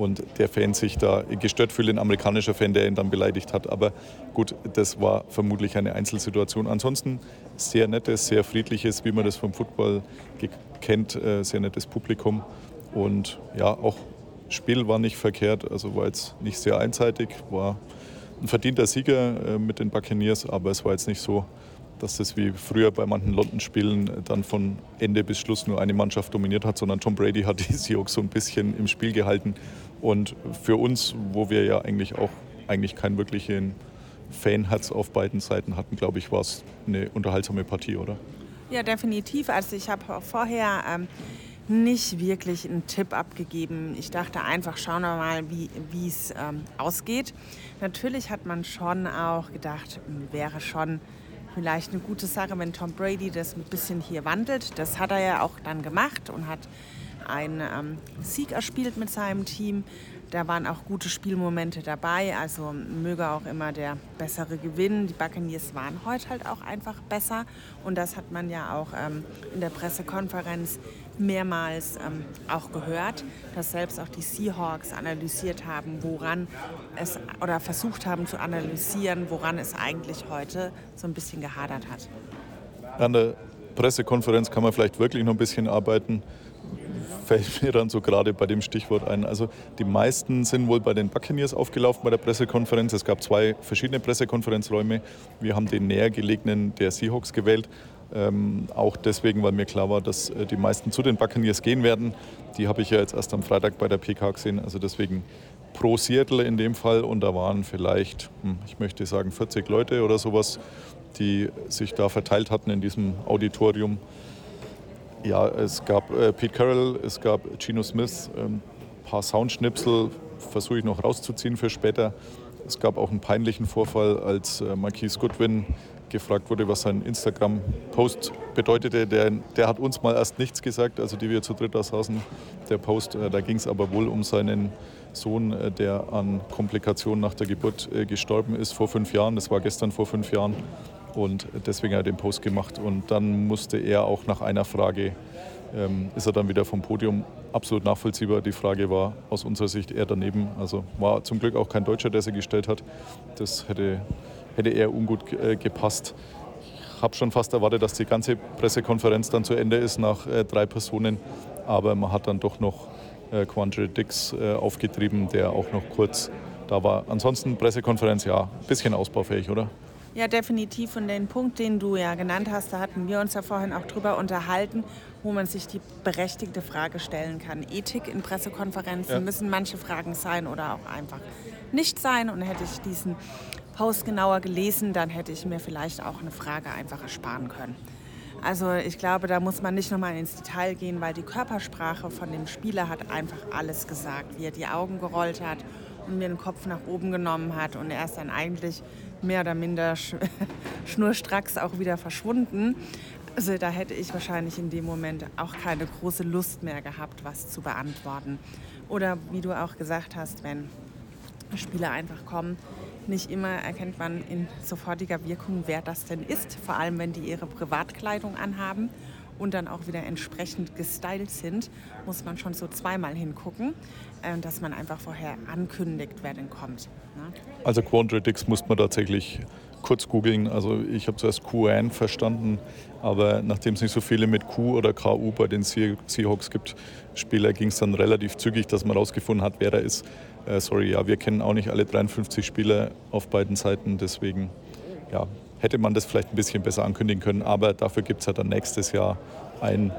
und der Fan sich da gestört fühlt, ein amerikanischer Fan, der ihn dann beleidigt hat. Aber gut, das war vermutlich eine Einzelsituation. Ansonsten sehr nettes, sehr friedliches, wie man das vom Football kennt, äh, sehr nettes Publikum. Und ja, auch Spiel war nicht verkehrt, also war jetzt nicht sehr einseitig, war ein verdienter Sieger äh, mit den Buccaneers, aber es war jetzt nicht so, dass das wie früher bei manchen London-Spielen dann von Ende bis Schluss nur eine Mannschaft dominiert hat, sondern Tom Brady hat die *laughs* Seahawks so ein bisschen im Spiel gehalten. Und für uns, wo wir ja eigentlich auch eigentlich keinen wirklichen Fanherz auf beiden Seiten hatten, glaube ich, war es eine unterhaltsame Partie, oder? Ja, definitiv. Also ich habe vorher ähm, nicht wirklich einen Tipp abgegeben. Ich dachte einfach, schauen wir mal, wie es ähm, ausgeht. Natürlich hat man schon auch gedacht, wäre schon vielleicht eine gute Sache, wenn Tom Brady das ein bisschen hier wandelt. Das hat er ja auch dann gemacht und hat einen ähm, Sieg erspielt mit seinem Team. Da waren auch gute Spielmomente dabei, also möge auch immer der bessere gewinnen. Die Buccaneers waren heute halt auch einfach besser und das hat man ja auch ähm, in der Pressekonferenz mehrmals ähm, auch gehört, dass selbst auch die Seahawks analysiert haben, woran es oder versucht haben zu analysieren, woran es eigentlich heute so ein bisschen gehadert hat. An der Pressekonferenz kann man vielleicht wirklich noch ein bisschen arbeiten fällt mir dann so gerade bei dem Stichwort ein. Also die meisten sind wohl bei den Buccaneers aufgelaufen bei der Pressekonferenz. Es gab zwei verschiedene Pressekonferenzräume. Wir haben den näher gelegenen der Seahawks gewählt. Ähm, auch deswegen, weil mir klar war, dass äh, die meisten zu den Buccaneers gehen werden. Die habe ich ja jetzt erst am Freitag bei der PK gesehen. Also deswegen pro Seattle in dem Fall. Und da waren vielleicht, hm, ich möchte sagen, 40 Leute oder sowas, die sich da verteilt hatten in diesem Auditorium. Ja, es gab äh, Pete Carroll, es gab Gino Smith, ein ähm, paar Soundschnipsel versuche ich noch rauszuziehen für später. Es gab auch einen peinlichen Vorfall, als äh, Marquise Goodwin gefragt wurde, was sein Instagram-Post bedeutete. Der, der hat uns mal erst nichts gesagt, also die wir zu dritt da saßen. Der Post, äh, da ging es aber wohl um seinen Sohn, äh, der an Komplikationen nach der Geburt äh, gestorben ist vor fünf Jahren. Das war gestern vor fünf Jahren. Und deswegen hat er den Post gemacht. Und dann musste er auch nach einer Frage, ähm, ist er dann wieder vom Podium. Absolut nachvollziehbar. Die Frage war aus unserer Sicht eher daneben. Also war zum Glück auch kein Deutscher, der sie gestellt hat. Das hätte, hätte eher ungut äh, gepasst. Ich habe schon fast erwartet, dass die ganze Pressekonferenz dann zu Ende ist nach äh, drei Personen. Aber man hat dann doch noch äh, Quandre Dix äh, aufgetrieben, der auch noch kurz da war. Ansonsten Pressekonferenz, ja, ein bisschen ausbaufähig, oder? Ja, definitiv. Und den Punkt, den du ja genannt hast, da hatten wir uns ja vorhin auch drüber unterhalten, wo man sich die berechtigte Frage stellen kann. Ethik in Pressekonferenzen ja. müssen manche Fragen sein oder auch einfach nicht sein. Und hätte ich diesen Post genauer gelesen, dann hätte ich mir vielleicht auch eine Frage einfach ersparen können. Also ich glaube, da muss man nicht nochmal ins Detail gehen, weil die Körpersprache von dem Spieler hat einfach alles gesagt, wie er die Augen gerollt hat und mir den Kopf nach oben genommen hat und er ist dann eigentlich mehr oder minder sch *laughs* schnurstracks auch wieder verschwunden. Also da hätte ich wahrscheinlich in dem Moment auch keine große Lust mehr gehabt, was zu beantworten. Oder wie du auch gesagt hast, wenn Spieler einfach kommen, nicht immer erkennt man in sofortiger Wirkung, wer das denn ist. Vor allem, wenn die ihre Privatkleidung anhaben und dann auch wieder entsprechend gestylt sind, muss man schon so zweimal hingucken, dass man einfach vorher ankündigt, wer denn kommt. Ne? Also Quandritics muss man tatsächlich kurz googeln. Also ich habe zuerst QAN verstanden, aber nachdem es nicht so viele mit Q oder KU bei den Seahawks gibt, Spieler ging es dann relativ zügig, dass man herausgefunden hat, wer da ist. Äh, sorry, ja, wir kennen auch nicht alle 53 Spieler auf beiden Seiten, deswegen ja, hätte man das vielleicht ein bisschen besser ankündigen können, aber dafür gibt es ja dann nächstes Jahr ein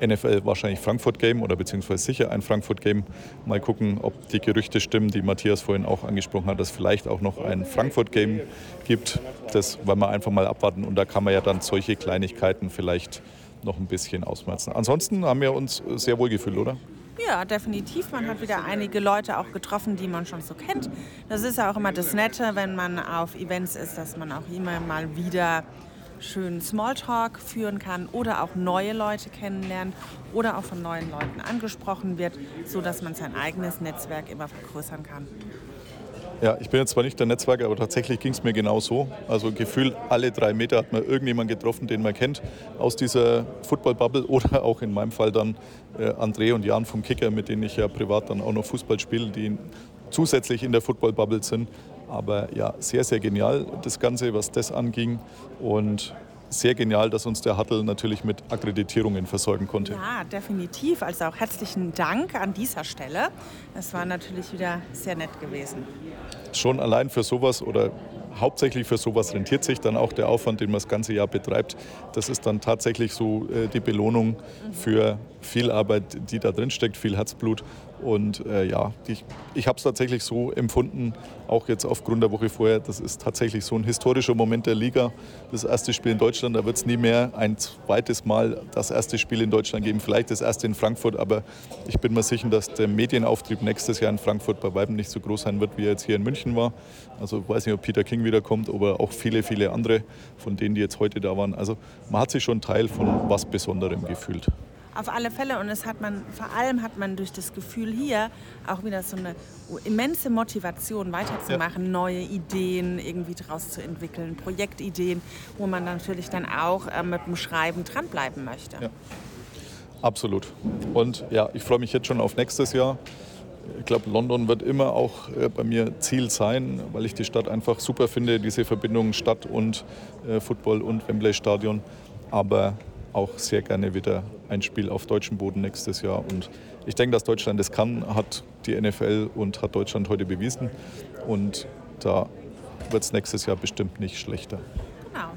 NFL wahrscheinlich Frankfurt Game oder beziehungsweise sicher ein Frankfurt Game. Mal gucken, ob die Gerüchte stimmen, die Matthias vorhin auch angesprochen hat, dass vielleicht auch noch ein Frankfurt Game gibt. Das wollen wir einfach mal abwarten und da kann man ja dann solche Kleinigkeiten vielleicht noch ein bisschen ausmerzen. Ansonsten haben wir uns sehr wohl gefühlt, oder? Ja, definitiv. Man hat wieder einige Leute auch getroffen, die man schon so kennt. Das ist ja auch immer das Nette, wenn man auf Events ist, dass man auch immer mal wieder schön Smalltalk führen kann oder auch neue Leute kennenlernt oder auch von neuen Leuten angesprochen wird, sodass man sein eigenes Netzwerk immer vergrößern kann. Ja, ich bin jetzt zwar nicht der Netzwerker, aber tatsächlich ging es mir genau so. Also gefühlt alle drei Meter hat man irgendjemanden getroffen, den man kennt aus dieser Football-Bubble oder *laughs* auch in meinem Fall dann äh, André und Jan vom Kicker, mit denen ich ja privat dann auch noch Fußball spiele, die zusätzlich in der Football-Bubble sind. Aber ja, sehr, sehr genial das Ganze, was das anging. Und sehr genial, dass uns der Hattel natürlich mit Akkreditierungen versorgen konnte. Ja, definitiv. Also auch herzlichen Dank an dieser Stelle. Es war natürlich wieder sehr nett gewesen. Schon allein für sowas oder hauptsächlich für sowas rentiert sich dann auch der Aufwand, den man das ganze Jahr betreibt. Das ist dann tatsächlich so äh, die Belohnung für viel Arbeit, die da drin steckt, viel Herzblut. Und äh, ja, ich, ich habe es tatsächlich so empfunden, auch jetzt aufgrund der Woche vorher. Das ist tatsächlich so ein historischer Moment der Liga. Das erste Spiel in Deutschland, da wird es nie mehr ein zweites Mal das erste Spiel in Deutschland geben. Vielleicht das erste in Frankfurt, aber ich bin mir sicher, dass der Medienauftrieb nächstes Jahr in Frankfurt bei weitem nicht so groß sein wird, wie er jetzt hier in München war. Also ich weiß nicht, ob Peter King wiederkommt, aber auch viele, viele andere von denen, die jetzt heute da waren. Also man hat sich schon Teil von was Besonderem gefühlt. Auf alle Fälle und es hat man, vor allem hat man durch das Gefühl hier auch wieder so eine immense Motivation weiterzumachen, ja. neue Ideen irgendwie daraus zu entwickeln, Projektideen, wo man natürlich dann auch äh, mit dem Schreiben dranbleiben möchte. Ja. Absolut. Und ja, ich freue mich jetzt schon auf nächstes Jahr. Ich glaube, London wird immer auch äh, bei mir Ziel sein, weil ich die Stadt einfach super finde, diese Verbindung Stadt und äh, Football und Wembley Stadion. Aber auch sehr gerne wieder ein Spiel auf deutschem Boden nächstes Jahr. Und ich denke, dass Deutschland das kann, hat die NFL und hat Deutschland heute bewiesen. Und da wird es nächstes Jahr bestimmt nicht schlechter. Genau.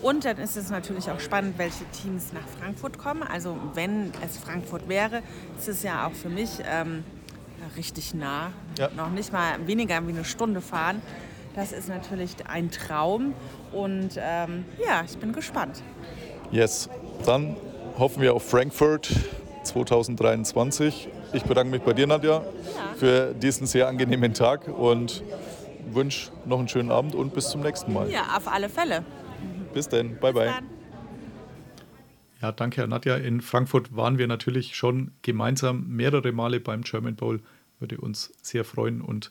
Und dann ist es natürlich auch spannend, welche Teams nach Frankfurt kommen. Also wenn es Frankfurt wäre, ist es ja auch für mich ähm, richtig nah. Ja. Noch nicht mal weniger wie eine Stunde fahren. Das ist natürlich ein Traum. Und ähm, ja, ich bin gespannt. Yes, dann hoffen wir auf Frankfurt 2023. Ich bedanke mich bei dir, Nadja, für diesen sehr angenehmen Tag und wünsche noch einen schönen Abend und bis zum nächsten Mal. Ja, auf alle Fälle. Bis dann. Bye, bye. Ja, danke, Nadja. In Frankfurt waren wir natürlich schon gemeinsam mehrere Male beim German Bowl. Würde uns sehr freuen. Und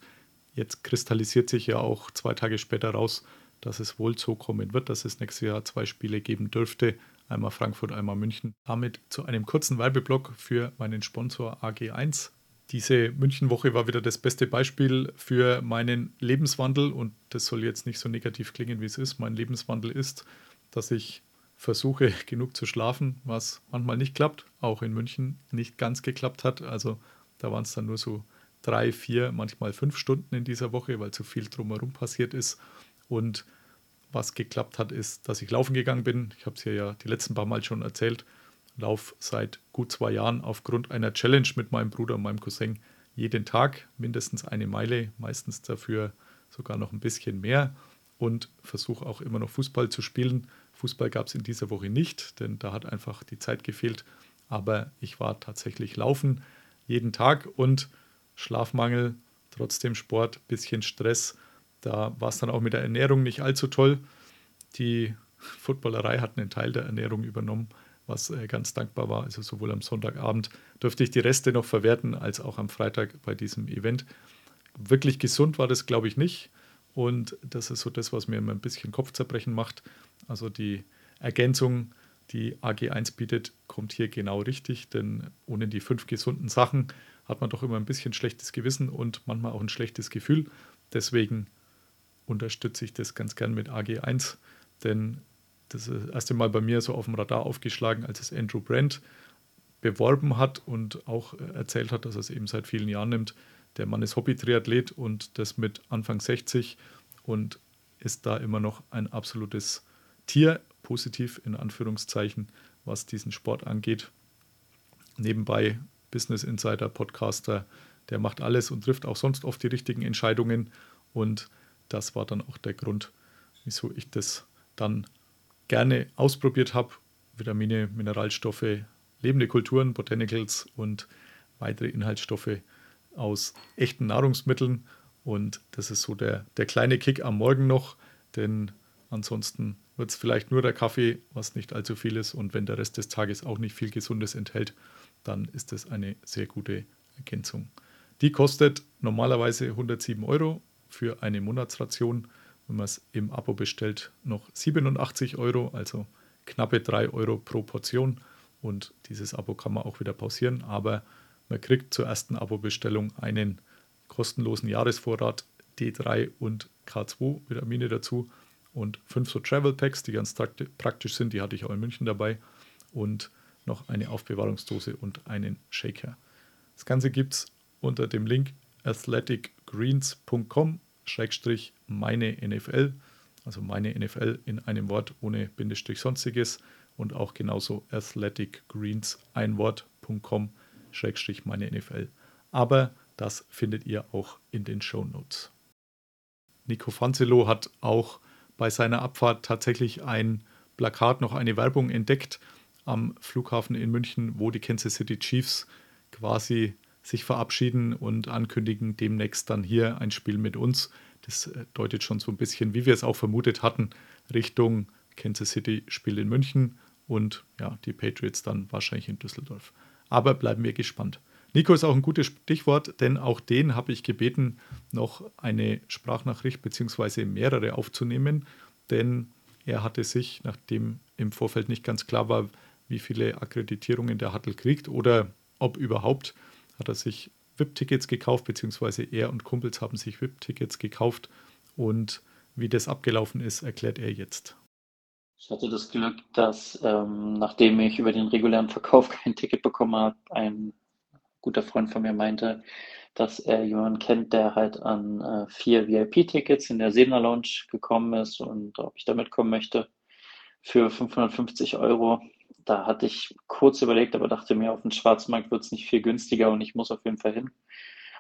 jetzt kristallisiert sich ja auch zwei Tage später raus, dass es wohl so kommen wird, dass es nächstes Jahr zwei Spiele geben dürfte einmal Frankfurt, einmal München. Damit zu einem kurzen Werbeblock für meinen Sponsor AG1. Diese Münchenwoche war wieder das beste Beispiel für meinen Lebenswandel und das soll jetzt nicht so negativ klingen, wie es ist. Mein Lebenswandel ist, dass ich versuche, *laughs* genug zu schlafen, was manchmal nicht klappt, auch in München nicht ganz geklappt hat. Also da waren es dann nur so drei, vier, manchmal fünf Stunden in dieser Woche, weil zu viel drumherum passiert ist. Und was geklappt hat, ist, dass ich laufen gegangen bin. Ich habe es ja die letzten paar Mal schon erzählt. Lauf seit gut zwei Jahren aufgrund einer Challenge mit meinem Bruder und meinem Cousin jeden Tag mindestens eine Meile, meistens dafür sogar noch ein bisschen mehr und versuche auch immer noch Fußball zu spielen. Fußball gab es in dieser Woche nicht, denn da hat einfach die Zeit gefehlt. Aber ich war tatsächlich laufen jeden Tag und Schlafmangel, trotzdem Sport, bisschen Stress. Da war es dann auch mit der Ernährung nicht allzu toll. Die Footballerei hat einen Teil der Ernährung übernommen, was äh, ganz dankbar war. Also sowohl am Sonntagabend durfte ich die Reste noch verwerten, als auch am Freitag bei diesem Event. Wirklich gesund war das, glaube ich, nicht. Und das ist so das, was mir immer ein bisschen Kopfzerbrechen macht. Also die Ergänzung, die AG1 bietet, kommt hier genau richtig, denn ohne die fünf gesunden Sachen hat man doch immer ein bisschen schlechtes Gewissen und manchmal auch ein schlechtes Gefühl. Deswegen unterstütze ich das ganz gern mit AG1, denn das ist das erste Mal bei mir so auf dem Radar aufgeschlagen, als es Andrew Brent beworben hat und auch erzählt hat, dass er es eben seit vielen Jahren nimmt. Der Mann ist Hobby-Triathlet und das mit Anfang 60 und ist da immer noch ein absolutes Tier, positiv in Anführungszeichen, was diesen Sport angeht. Nebenbei Business Insider, Podcaster, der macht alles und trifft auch sonst oft die richtigen Entscheidungen. Und das war dann auch der Grund, wieso ich das dann gerne ausprobiert habe. Vitamine, Mineralstoffe, lebende Kulturen, Botanicals und weitere Inhaltsstoffe aus echten Nahrungsmitteln. Und das ist so der, der kleine Kick am Morgen noch, denn ansonsten wird es vielleicht nur der Kaffee, was nicht allzu viel ist. Und wenn der Rest des Tages auch nicht viel Gesundes enthält, dann ist das eine sehr gute Ergänzung. Die kostet normalerweise 107 Euro für eine Monatsration. Wenn man es im Abo bestellt, noch 87 Euro, also knappe 3 Euro pro Portion. Und dieses Abo kann man auch wieder pausieren, aber man kriegt zur ersten Abo-Bestellung einen kostenlosen Jahresvorrat D3 und K2 Vitamine dazu und fünf so Travel Packs, die ganz praktisch sind. Die hatte ich auch in München dabei. Und noch eine Aufbewahrungsdose und einen Shaker. Das Ganze gibt es unter dem Link athleticgreens.com meine NFL, also meine NFL in einem Wort ohne Bindestrich sonstiges und auch genauso athleticgreens ein Wort.com meine NFL. Aber das findet ihr auch in den Show Notes. Nico Fanzelo hat auch bei seiner Abfahrt tatsächlich ein Plakat, noch eine Werbung entdeckt am Flughafen in München, wo die Kansas City Chiefs quasi sich verabschieden und ankündigen, demnächst dann hier ein Spiel mit uns. Das äh, deutet schon so ein bisschen, wie wir es auch vermutet hatten, Richtung Kansas City Spiel in München und ja, die Patriots dann wahrscheinlich in Düsseldorf. Aber bleiben wir gespannt. Nico ist auch ein gutes Stichwort, denn auch den habe ich gebeten, noch eine Sprachnachricht bzw. mehrere aufzunehmen, denn er hatte sich, nachdem im Vorfeld nicht ganz klar war, wie viele Akkreditierungen der Hattel kriegt oder ob überhaupt, hat er sich VIP-Tickets gekauft, beziehungsweise er und Kumpels haben sich VIP-Tickets gekauft und wie das abgelaufen ist, erklärt er jetzt. Ich hatte das Glück, dass ähm, nachdem ich über den regulären Verkauf *laughs* kein Ticket bekommen habe, ein guter Freund von mir meinte, dass er jemanden kennt, der halt an äh, vier VIP-Tickets in der Sena Lounge gekommen ist und ob ich da mitkommen möchte für 550 Euro. Da hatte ich kurz überlegt, aber dachte mir, auf dem Schwarzmarkt wird es nicht viel günstiger und ich muss auf jeden Fall hin.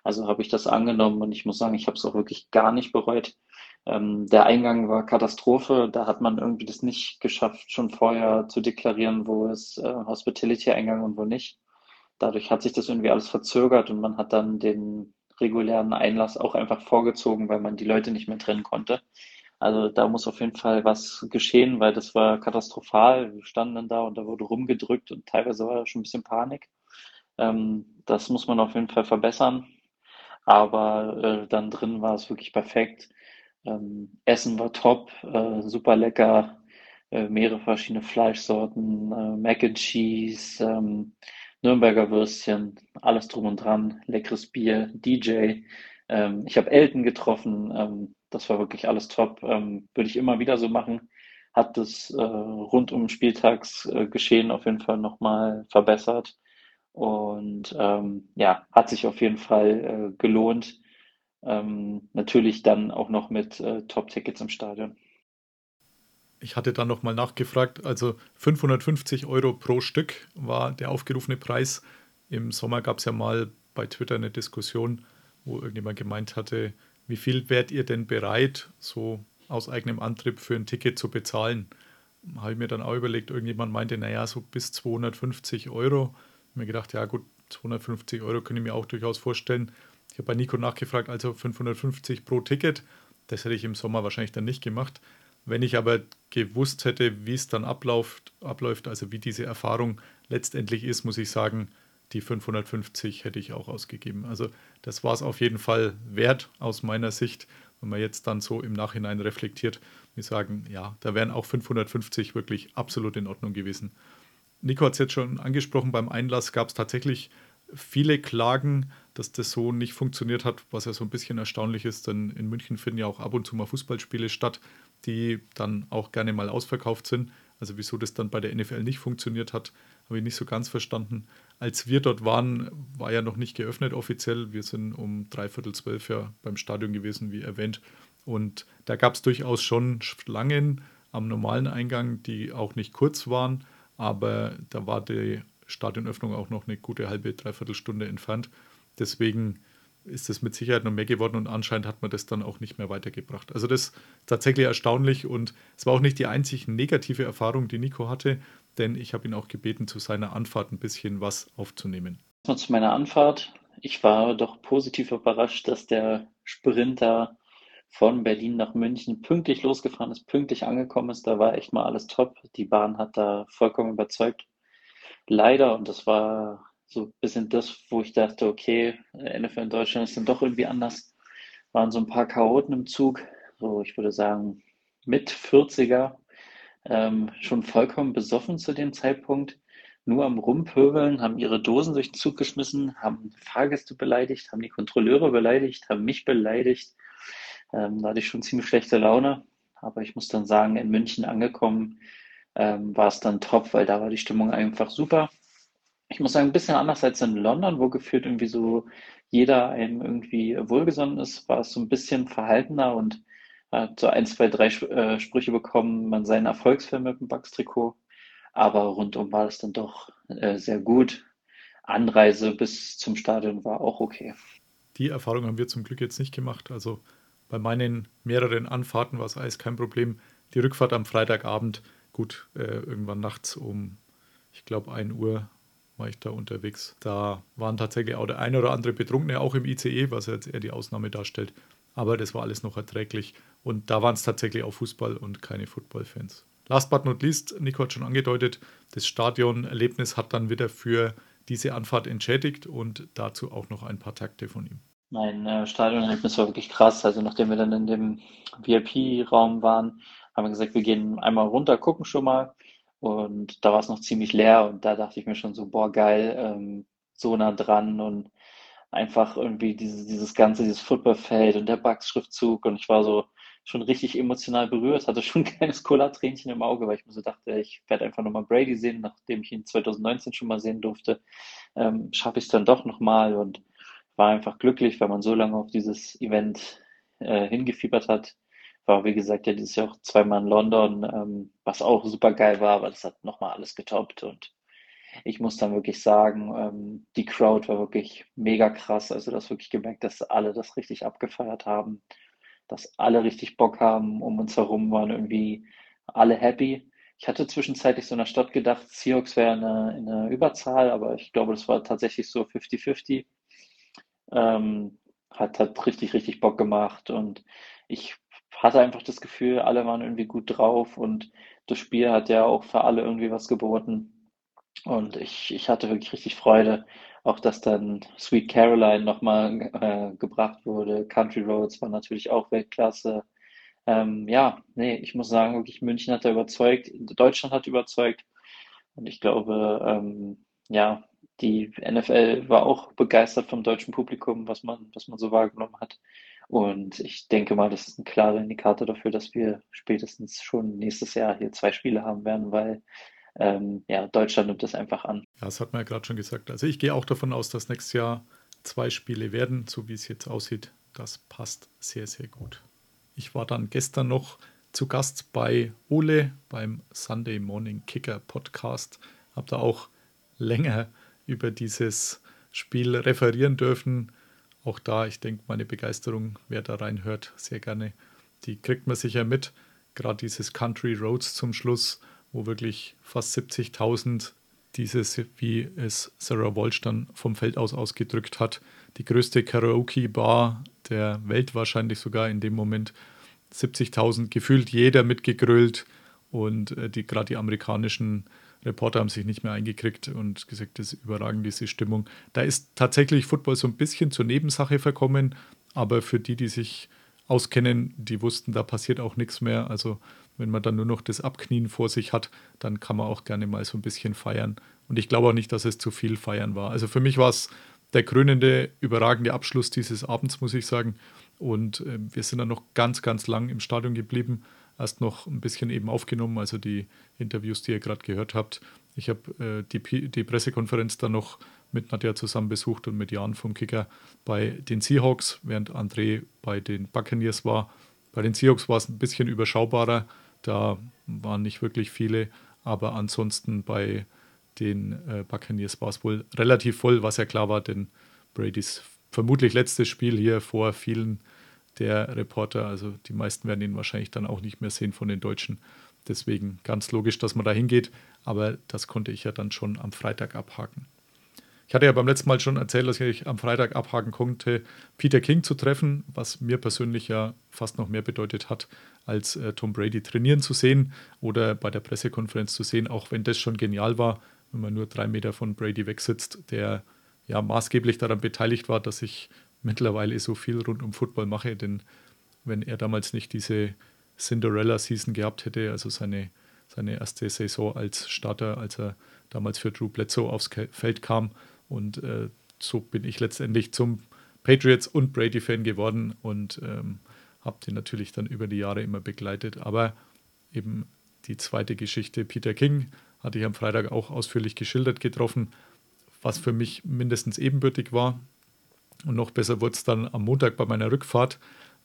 Also habe ich das angenommen und ich muss sagen, ich habe es auch wirklich gar nicht bereut. Ähm, der Eingang war Katastrophe. Da hat man irgendwie das nicht geschafft, schon vorher zu deklarieren, wo ist äh, Hospitality-Eingang und wo nicht. Dadurch hat sich das irgendwie alles verzögert und man hat dann den regulären Einlass auch einfach vorgezogen, weil man die Leute nicht mehr trennen konnte. Also da muss auf jeden Fall was geschehen, weil das war katastrophal. Wir standen dann da und da wurde rumgedrückt und teilweise war schon ein bisschen Panik. Ähm, das muss man auf jeden Fall verbessern. Aber äh, dann drin war es wirklich perfekt. Ähm, Essen war top, äh, super lecker, äh, mehrere verschiedene Fleischsorten, äh, Mac and Cheese, ähm, Nürnberger Würstchen, alles drum und dran, leckeres Bier, DJ. Ähm, ich habe Elton getroffen, ähm, das war wirklich alles top. Ähm, würde ich immer wieder so machen. Hat das äh, rund um Spieltagsgeschehen äh, auf jeden Fall nochmal verbessert. Und ähm, ja, hat sich auf jeden Fall äh, gelohnt. Ähm, natürlich dann auch noch mit äh, Top-Tickets im Stadion. Ich hatte dann nochmal nachgefragt, also 550 Euro pro Stück war der aufgerufene Preis. Im Sommer gab es ja mal bei Twitter eine Diskussion, wo irgendjemand gemeint hatte, wie viel wärt ihr denn bereit, so aus eigenem Antrieb für ein Ticket zu bezahlen? habe ich mir dann auch überlegt, irgendjemand meinte, naja, so bis 250 Euro. Ich habe mir gedacht, ja gut, 250 Euro könnte ich mir auch durchaus vorstellen. Ich habe bei Nico nachgefragt, also 550 pro Ticket. Das hätte ich im Sommer wahrscheinlich dann nicht gemacht. Wenn ich aber gewusst hätte, wie es dann abläuft, abläuft, also wie diese Erfahrung letztendlich ist, muss ich sagen, die 550 hätte ich auch ausgegeben. Also das war es auf jeden Fall wert aus meiner Sicht, wenn man jetzt dann so im Nachhinein reflektiert. Wir sagen, ja, da wären auch 550 wirklich absolut in Ordnung gewesen. Nico hat es jetzt schon angesprochen, beim Einlass gab es tatsächlich viele Klagen, dass das so nicht funktioniert hat, was ja so ein bisschen erstaunlich ist, denn in München finden ja auch ab und zu mal Fußballspiele statt, die dann auch gerne mal ausverkauft sind. Also wieso das dann bei der NFL nicht funktioniert hat, habe ich nicht so ganz verstanden. Als wir dort waren, war ja noch nicht geöffnet offiziell. Wir sind um dreiviertel zwölf ja beim Stadion gewesen, wie erwähnt. Und da gab es durchaus schon Schlangen am normalen Eingang, die auch nicht kurz waren, aber da war die Stadionöffnung auch noch eine gute halbe, dreiviertel Stunde entfernt. Deswegen ist es mit Sicherheit noch mehr geworden und anscheinend hat man das dann auch nicht mehr weitergebracht. Also das ist tatsächlich erstaunlich und es war auch nicht die einzig negative Erfahrung, die Nico hatte, denn ich habe ihn auch gebeten, zu seiner Anfahrt ein bisschen was aufzunehmen. Zu meiner Anfahrt. Ich war doch positiv überrascht, dass der Sprinter von Berlin nach München pünktlich losgefahren ist, pünktlich angekommen ist. Da war echt mal alles top. Die Bahn hat da vollkommen überzeugt. Leider, und das war so ein bisschen das, wo ich dachte, okay, NFL in Deutschland ist dann doch irgendwie anders, waren so ein paar Chaoten im Zug. So, ich würde sagen, mit 40er, ähm, schon vollkommen besoffen zu dem Zeitpunkt, nur am Rumpöbeln, haben ihre Dosen durch den Zug geschmissen, haben Fahrgäste beleidigt, haben die Kontrolleure beleidigt, haben mich beleidigt. Ähm, da hatte ich schon ziemlich schlechte Laune. Aber ich muss dann sagen, in München angekommen, ähm, war es dann top, weil da war die Stimmung einfach super. Ich muss sagen, ein bisschen anders als in London, wo gefühlt irgendwie so jeder einem irgendwie wohlgesonnen ist, war es so ein bisschen verhaltener und hat so ein, zwei, drei äh, Sprüche bekommen, man sei ein Erfolgsfilm mit dem Bugs-Trikot. Aber rundum war es dann doch äh, sehr gut. Anreise bis zum Stadion war auch okay. Die Erfahrung haben wir zum Glück jetzt nicht gemacht. Also bei meinen mehreren Anfahrten war es alles kein Problem. Die Rückfahrt am Freitagabend, gut, äh, irgendwann nachts um, ich glaube, 1 Uhr war ich da unterwegs. Da waren tatsächlich auch der eine oder andere Betrunkene, auch im ICE, was jetzt eher die Ausnahme darstellt. Aber das war alles noch erträglich. Und da waren es tatsächlich auch Fußball- und keine Football-Fans. Last but not least, Nico hat schon angedeutet, das Stadionerlebnis hat dann wieder für diese Anfahrt entschädigt und dazu auch noch ein paar Takte von ihm. Mein äh, Stadionerlebnis war wirklich krass. Also nachdem wir dann in dem VIP-Raum waren, haben wir gesagt, wir gehen einmal runter, gucken schon mal. Und da war es noch ziemlich leer und da dachte ich mir schon so, boah, geil, ähm, so nah dran und einfach irgendwie dieses, dieses ganze, dieses Footballfeld und der Bugs-Schriftzug und ich war so schon richtig emotional berührt, hatte schon *laughs* ein kleines Cola-Tränchen im Auge, weil ich mir so dachte, ich werde einfach nochmal Brady sehen, nachdem ich ihn 2019 schon mal sehen durfte, ähm, schaffe ich es dann doch nochmal und war einfach glücklich, weil man so lange auf dieses Event äh, hingefiebert hat war, wie gesagt, ja dieses Jahr auch zweimal in London, ähm, was auch super geil war, aber das hat nochmal alles getoppt und ich muss dann wirklich sagen, ähm, die Crowd war wirklich mega krass. Also das wirklich gemerkt, dass alle das richtig abgefeiert haben, dass alle richtig Bock haben. Um uns herum waren irgendwie alle happy. Ich hatte zwischenzeitlich so in der Stadt gedacht, Seahawks wäre eine, eine Überzahl, aber ich glaube, das war tatsächlich so 50-50. Ähm, hat, hat richtig, richtig Bock gemacht und ich hatte einfach das Gefühl, alle waren irgendwie gut drauf und das Spiel hat ja auch für alle irgendwie was geboten. Und ich, ich hatte wirklich richtig Freude, auch dass dann Sweet Caroline nochmal äh, gebracht wurde. Country Roads war natürlich auch Weltklasse. Ähm, ja, nee, ich muss sagen, wirklich München hat da überzeugt, Deutschland hat überzeugt. Und ich glaube, ähm, ja, die NFL war auch begeistert vom deutschen Publikum, was man, was man so wahrgenommen hat. Und ich denke mal, das ist ein klarer Indikator dafür, dass wir spätestens schon nächstes Jahr hier zwei Spiele haben werden, weil ähm, ja, Deutschland nimmt das einfach an. Ja, das hat man ja gerade schon gesagt. Also ich gehe auch davon aus, dass nächstes Jahr zwei Spiele werden, so wie es jetzt aussieht. Das passt sehr, sehr gut. Ich war dann gestern noch zu Gast bei Ole beim Sunday Morning Kicker Podcast. Habe da auch länger über dieses Spiel referieren dürfen auch da, ich denke, meine Begeisterung, wer da reinhört, sehr gerne, die kriegt man sicher mit. Gerade dieses Country Roads zum Schluss wo wirklich fast 70.000 dieses, wie es Sarah Walsh dann vom Feld aus ausgedrückt hat, die größte Karaoke-Bar der Welt wahrscheinlich sogar in dem Moment. 70.000, gefühlt jeder mitgegrölt und äh, die gerade die amerikanischen Reporter haben sich nicht mehr eingekriegt und gesagt, das ist überragend, diese Stimmung. Da ist tatsächlich Football so ein bisschen zur Nebensache verkommen, aber für die, die sich auskennen, die wussten, da passiert auch nichts mehr. Also wenn man dann nur noch das Abknien vor sich hat, dann kann man auch gerne mal so ein bisschen feiern. Und ich glaube auch nicht, dass es zu viel feiern war. Also für mich war es der krönende, überragende Abschluss dieses Abends, muss ich sagen. Und äh, wir sind dann noch ganz, ganz lang im Stadion geblieben. Erst noch ein bisschen eben aufgenommen, also die Interviews, die ihr gerade gehört habt. Ich habe äh, die, die Pressekonferenz dann noch mit Nadja zusammen besucht und mit Jan vom Kicker bei den Seahawks, während André bei den Buccaneers war. Bei den Seahawks war es ein bisschen überschaubarer. Da waren nicht wirklich viele, aber ansonsten bei den äh, Buccaneers war es wohl relativ voll, was ja klar war, denn Bradys vermutlich letztes Spiel hier vor vielen der Reporter. Also die meisten werden ihn wahrscheinlich dann auch nicht mehr sehen von den Deutschen. Deswegen ganz logisch, dass man da hingeht. Aber das konnte ich ja dann schon am Freitag abhaken. Ich hatte ja beim letzten Mal schon erzählt, dass ich am Freitag abhaken konnte, Peter King zu treffen, was mir persönlich ja fast noch mehr bedeutet hat, als äh, Tom Brady trainieren zu sehen oder bei der Pressekonferenz zu sehen, auch wenn das schon genial war, wenn man nur drei Meter von Brady wegsitzt, der ja maßgeblich daran beteiligt war, dass ich mittlerweile so viel rund um Football mache, denn wenn er damals nicht diese Cinderella-Season gehabt hätte, also seine, seine erste Saison als Starter, als er damals für Drew Bledsoe aufs Feld kam, und äh, so bin ich letztendlich zum Patriots und Brady-Fan geworden und ähm, habe den natürlich dann über die Jahre immer begleitet. Aber eben die zweite Geschichte, Peter King, hatte ich am Freitag auch ausführlich geschildert getroffen, was für mich mindestens ebenbürtig war. Und noch besser wurde es dann am Montag bei meiner Rückfahrt,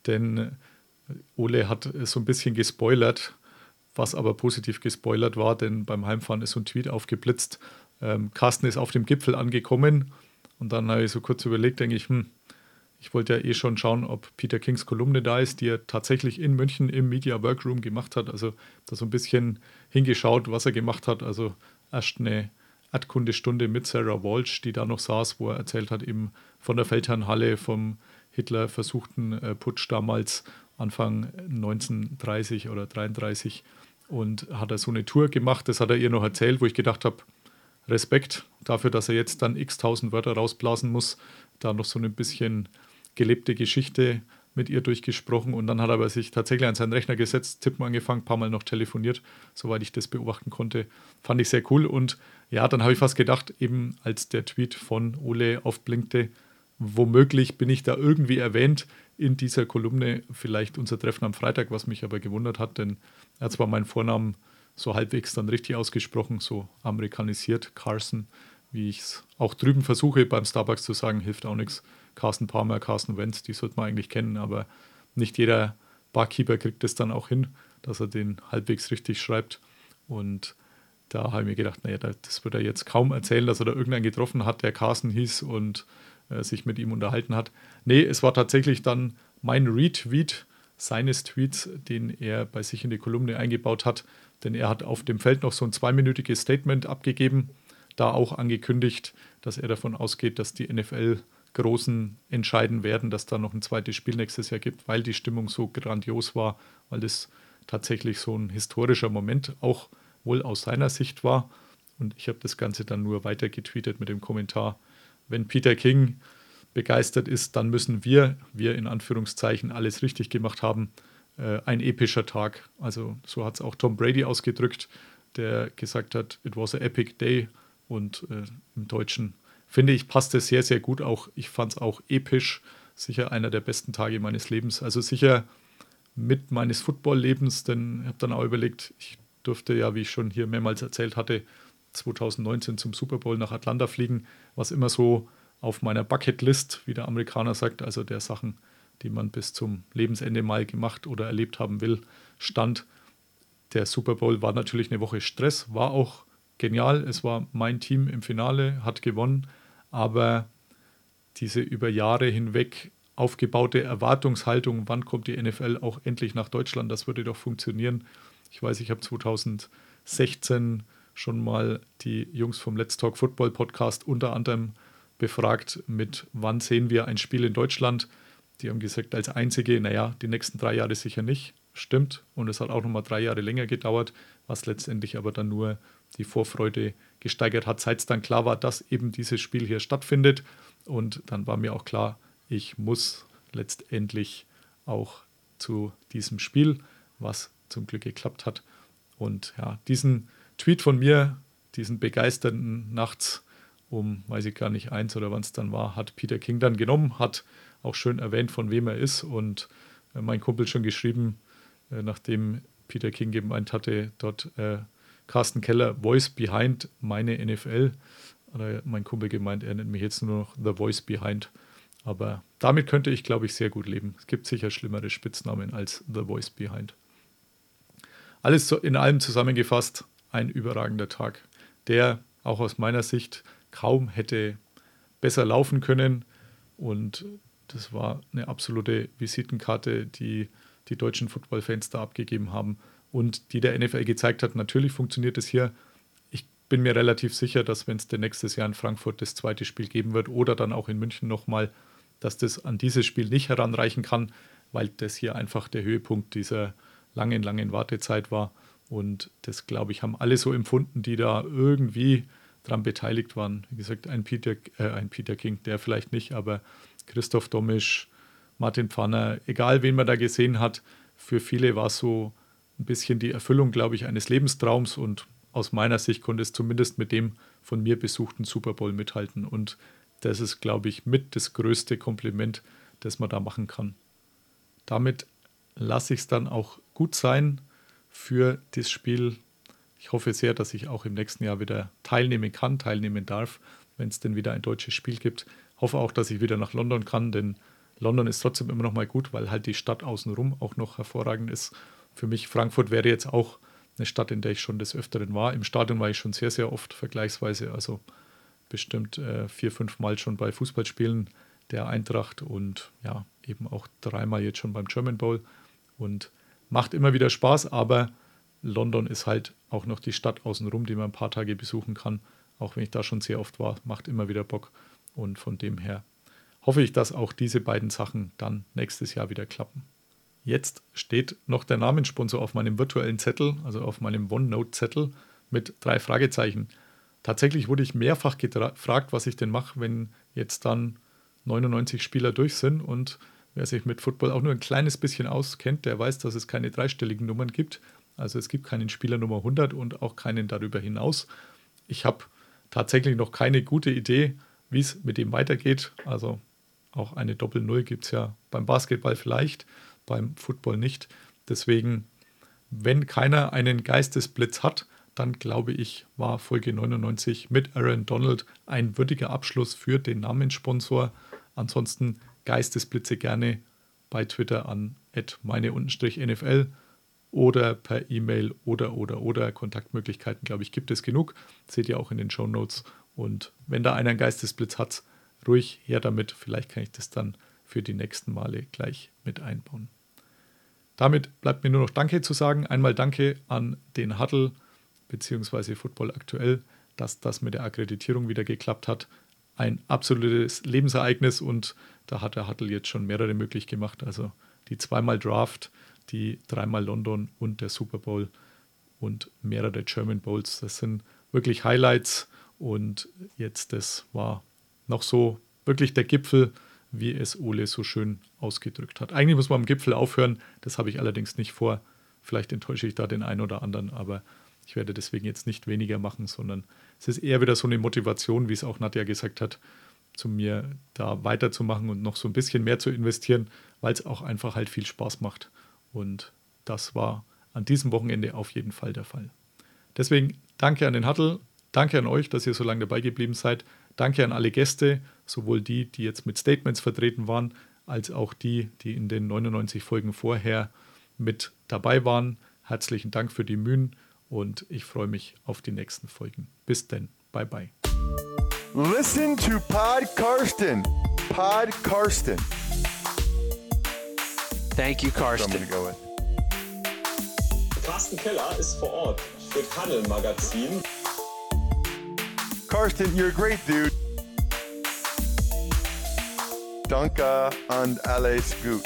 denn Ole hat so ein bisschen gespoilert, was aber positiv gespoilert war, denn beim Heimfahren ist so ein Tweet aufgeblitzt, ähm, Carsten ist auf dem Gipfel angekommen und dann habe ich so kurz überlegt, denke ich, hm, ich wollte ja eh schon schauen, ob Peter Kings Kolumne da ist, die er tatsächlich in München im Media Workroom gemacht hat. Also da so ein bisschen hingeschaut, was er gemacht hat. Also erst eine Erdkundestunde mit Sarah Walsh, die da noch saß, wo er erzählt hat, eben von der Feldherrnhalle, vom Hitler versuchten äh, Putsch damals Anfang 1930 oder 33 und hat er so eine Tour gemacht. Das hat er ihr noch erzählt, wo ich gedacht habe, Respekt dafür, dass er jetzt dann x tausend Wörter rausblasen muss. Da noch so ein bisschen gelebte Geschichte mit ihr durchgesprochen und dann hat er aber sich tatsächlich an seinen Rechner gesetzt, tippen angefangen, ein paar Mal noch telefoniert, soweit ich das beobachten konnte. Fand ich sehr cool und ja, dann habe ich fast gedacht, eben als der Tweet von Ole aufblinkte, womöglich bin ich da irgendwie erwähnt in dieser Kolumne, vielleicht unser Treffen am Freitag, was mich aber gewundert hat, denn er hat zwar meinen Vornamen so halbwegs dann richtig ausgesprochen, so amerikanisiert. Carson, wie ich es auch drüben versuche beim Starbucks zu sagen, hilft auch nichts. Carsten Palmer, Carsten Wentz, die sollte man eigentlich kennen, aber nicht jeder Barkeeper kriegt es dann auch hin, dass er den halbwegs richtig schreibt. Und da habe ich mir gedacht, naja, das wird er jetzt kaum erzählen, dass er da irgendeinen getroffen hat, der Carsten hieß und äh, sich mit ihm unterhalten hat. Nee, es war tatsächlich dann mein Retweet seines Tweets, den er bei sich in die Kolumne eingebaut hat, denn er hat auf dem Feld noch so ein zweiminütiges Statement abgegeben, da auch angekündigt, dass er davon ausgeht, dass die NFL Großen entscheiden werden, dass da noch ein zweites Spiel nächstes Jahr gibt, weil die Stimmung so grandios war, weil das tatsächlich so ein historischer Moment auch wohl aus seiner Sicht war. Und ich habe das Ganze dann nur weiter getweetet mit dem Kommentar, wenn Peter King begeistert ist, dann müssen wir, wir in Anführungszeichen, alles richtig gemacht haben äh, ein epischer Tag. Also so hat es auch Tom Brady ausgedrückt, der gesagt hat, it was a epic day. Und äh, im Deutschen finde ich, passt es sehr, sehr gut auch. Ich fand es auch episch. Sicher einer der besten Tage meines Lebens. Also sicher mit meines Football-Lebens, denn ich habe dann auch überlegt, ich durfte ja, wie ich schon hier mehrmals erzählt hatte, 2019 zum Super Bowl nach Atlanta fliegen, was immer so auf meiner Bucketlist, wie der Amerikaner sagt, also der Sachen, die man bis zum Lebensende mal gemacht oder erlebt haben will, stand. Der Super Bowl war natürlich eine Woche Stress, war auch genial. Es war mein Team im Finale, hat gewonnen, aber diese über Jahre hinweg aufgebaute Erwartungshaltung, wann kommt die NFL auch endlich nach Deutschland, das würde doch funktionieren. Ich weiß, ich habe 2010 16 schon mal die Jungs vom Let's Talk Football Podcast unter anderem befragt, mit wann sehen wir ein Spiel in Deutschland. Die haben gesagt, als einzige, naja, die nächsten drei Jahre sicher nicht. Stimmt. Und es hat auch nochmal drei Jahre länger gedauert, was letztendlich aber dann nur die Vorfreude gesteigert hat, seit es dann klar war, dass eben dieses Spiel hier stattfindet. Und dann war mir auch klar, ich muss letztendlich auch zu diesem Spiel, was zum Glück geklappt hat. Und ja, diesen Tweet von mir, diesen begeisternden nachts um, weiß ich gar nicht, eins oder wann es dann war, hat Peter King dann genommen, hat auch schön erwähnt, von wem er ist und äh, mein Kumpel schon geschrieben, äh, nachdem Peter King gemeint hatte, dort äh, Carsten Keller, Voice Behind meine NFL. Mein Kumpel gemeint, er nennt mich jetzt nur noch The Voice Behind. Aber damit könnte ich, glaube ich, sehr gut leben. Es gibt sicher schlimmere Spitznamen als The Voice Behind. Alles in allem zusammengefasst, ein überragender Tag, der auch aus meiner Sicht kaum hätte besser laufen können. Und das war eine absolute Visitenkarte, die die deutschen Footballfans da abgegeben haben und die der NFL gezeigt hat, natürlich funktioniert es hier. Ich bin mir relativ sicher, dass wenn es denn nächstes Jahr in Frankfurt das zweite Spiel geben wird oder dann auch in München nochmal, dass das an dieses Spiel nicht heranreichen kann, weil das hier einfach der Höhepunkt dieser langen, langen Wartezeit war. Und das, glaube ich, haben alle so empfunden, die da irgendwie dran beteiligt waren. Wie gesagt, ein Peter, äh, ein Peter King, der vielleicht nicht, aber Christoph Domisch, Martin Pfanner, egal wen man da gesehen hat, für viele war es so ein bisschen die Erfüllung, glaube ich, eines Lebenstraums und aus meiner Sicht konnte es zumindest mit dem von mir besuchten Super Bowl mithalten. Und das ist, glaube ich, mit das größte Kompliment, das man da machen kann. Damit lasse ich es dann auch gut sein für das Spiel. Ich hoffe sehr, dass ich auch im nächsten Jahr wieder teilnehmen kann, teilnehmen darf, wenn es denn wieder ein deutsches Spiel gibt. Hoffe auch, dass ich wieder nach London kann, denn London ist trotzdem immer noch mal gut, weil halt die Stadt außenrum auch noch hervorragend ist für mich, Frankfurt wäre jetzt auch eine Stadt, in der ich schon des Öfteren war. Im Stadion war ich schon sehr, sehr oft vergleichsweise, also bestimmt äh, vier, fünf Mal schon bei Fußballspielen der Eintracht und ja, eben auch dreimal jetzt schon beim German Bowl und macht immer wieder Spaß, aber London ist halt auch noch die Stadt außenrum, die man ein paar Tage besuchen kann. Auch wenn ich da schon sehr oft war, macht immer wieder Bock. Und von dem her hoffe ich, dass auch diese beiden Sachen dann nächstes Jahr wieder klappen. Jetzt steht noch der Namenssponsor auf meinem virtuellen Zettel, also auf meinem OneNote-Zettel mit drei Fragezeichen. Tatsächlich wurde ich mehrfach gefragt, was ich denn mache, wenn jetzt dann 99 Spieler durch sind. Und wer sich mit Football auch nur ein kleines bisschen auskennt, der weiß, dass es keine dreistelligen Nummern gibt. Also es gibt keinen Spieler Nummer 100 und auch keinen darüber hinaus. Ich habe tatsächlich noch keine gute Idee, wie es mit ihm weitergeht. Also auch eine Doppel-Null gibt es ja beim Basketball vielleicht beim Football nicht. Deswegen, wenn keiner einen Geistesblitz hat, dann glaube ich, war Folge 99 mit Aaron Donald ein würdiger Abschluss für den Namenssponsor. Ansonsten Geistesblitze gerne bei Twitter an meine-nfl oder per E-Mail oder oder oder Kontaktmöglichkeiten, glaube ich, gibt es genug. Seht ihr auch in den Show Notes. Und wenn da einer einen Geistesblitz hat, ruhig her damit. Vielleicht kann ich das dann für die nächsten Male gleich mit einbauen. Damit bleibt mir nur noch Danke zu sagen. Einmal Danke an den Huddle bzw. Football aktuell, dass das mit der Akkreditierung wieder geklappt hat. Ein absolutes Lebensereignis und da hat der Huddle jetzt schon mehrere möglich gemacht. Also die zweimal Draft, die dreimal London und der Super Bowl und mehrere German Bowls. Das sind wirklich Highlights und jetzt das war noch so wirklich der Gipfel wie es Ole so schön ausgedrückt hat. Eigentlich muss man am Gipfel aufhören, das habe ich allerdings nicht vor. Vielleicht enttäusche ich da den einen oder anderen, aber ich werde deswegen jetzt nicht weniger machen, sondern es ist eher wieder so eine Motivation, wie es auch Nadja gesagt hat, zu mir da weiterzumachen und noch so ein bisschen mehr zu investieren, weil es auch einfach halt viel Spaß macht. Und das war an diesem Wochenende auf jeden Fall der Fall. Deswegen danke an den Hattel, danke an euch, dass ihr so lange dabei geblieben seid. Danke an alle Gäste, sowohl die, die jetzt mit Statements vertreten waren, als auch die, die in den 99 Folgen vorher mit dabei waren. Herzlichen Dank für die Mühen und ich freue mich auf die nächsten Folgen. Bis denn, bye bye. Listen to Pod Karsten. Pod Karsten. Thank you, Karsten. Go. Carsten Keller ist vor Ort für Paddel Magazin. Karsten, you're a great dude. Danke und alles gut.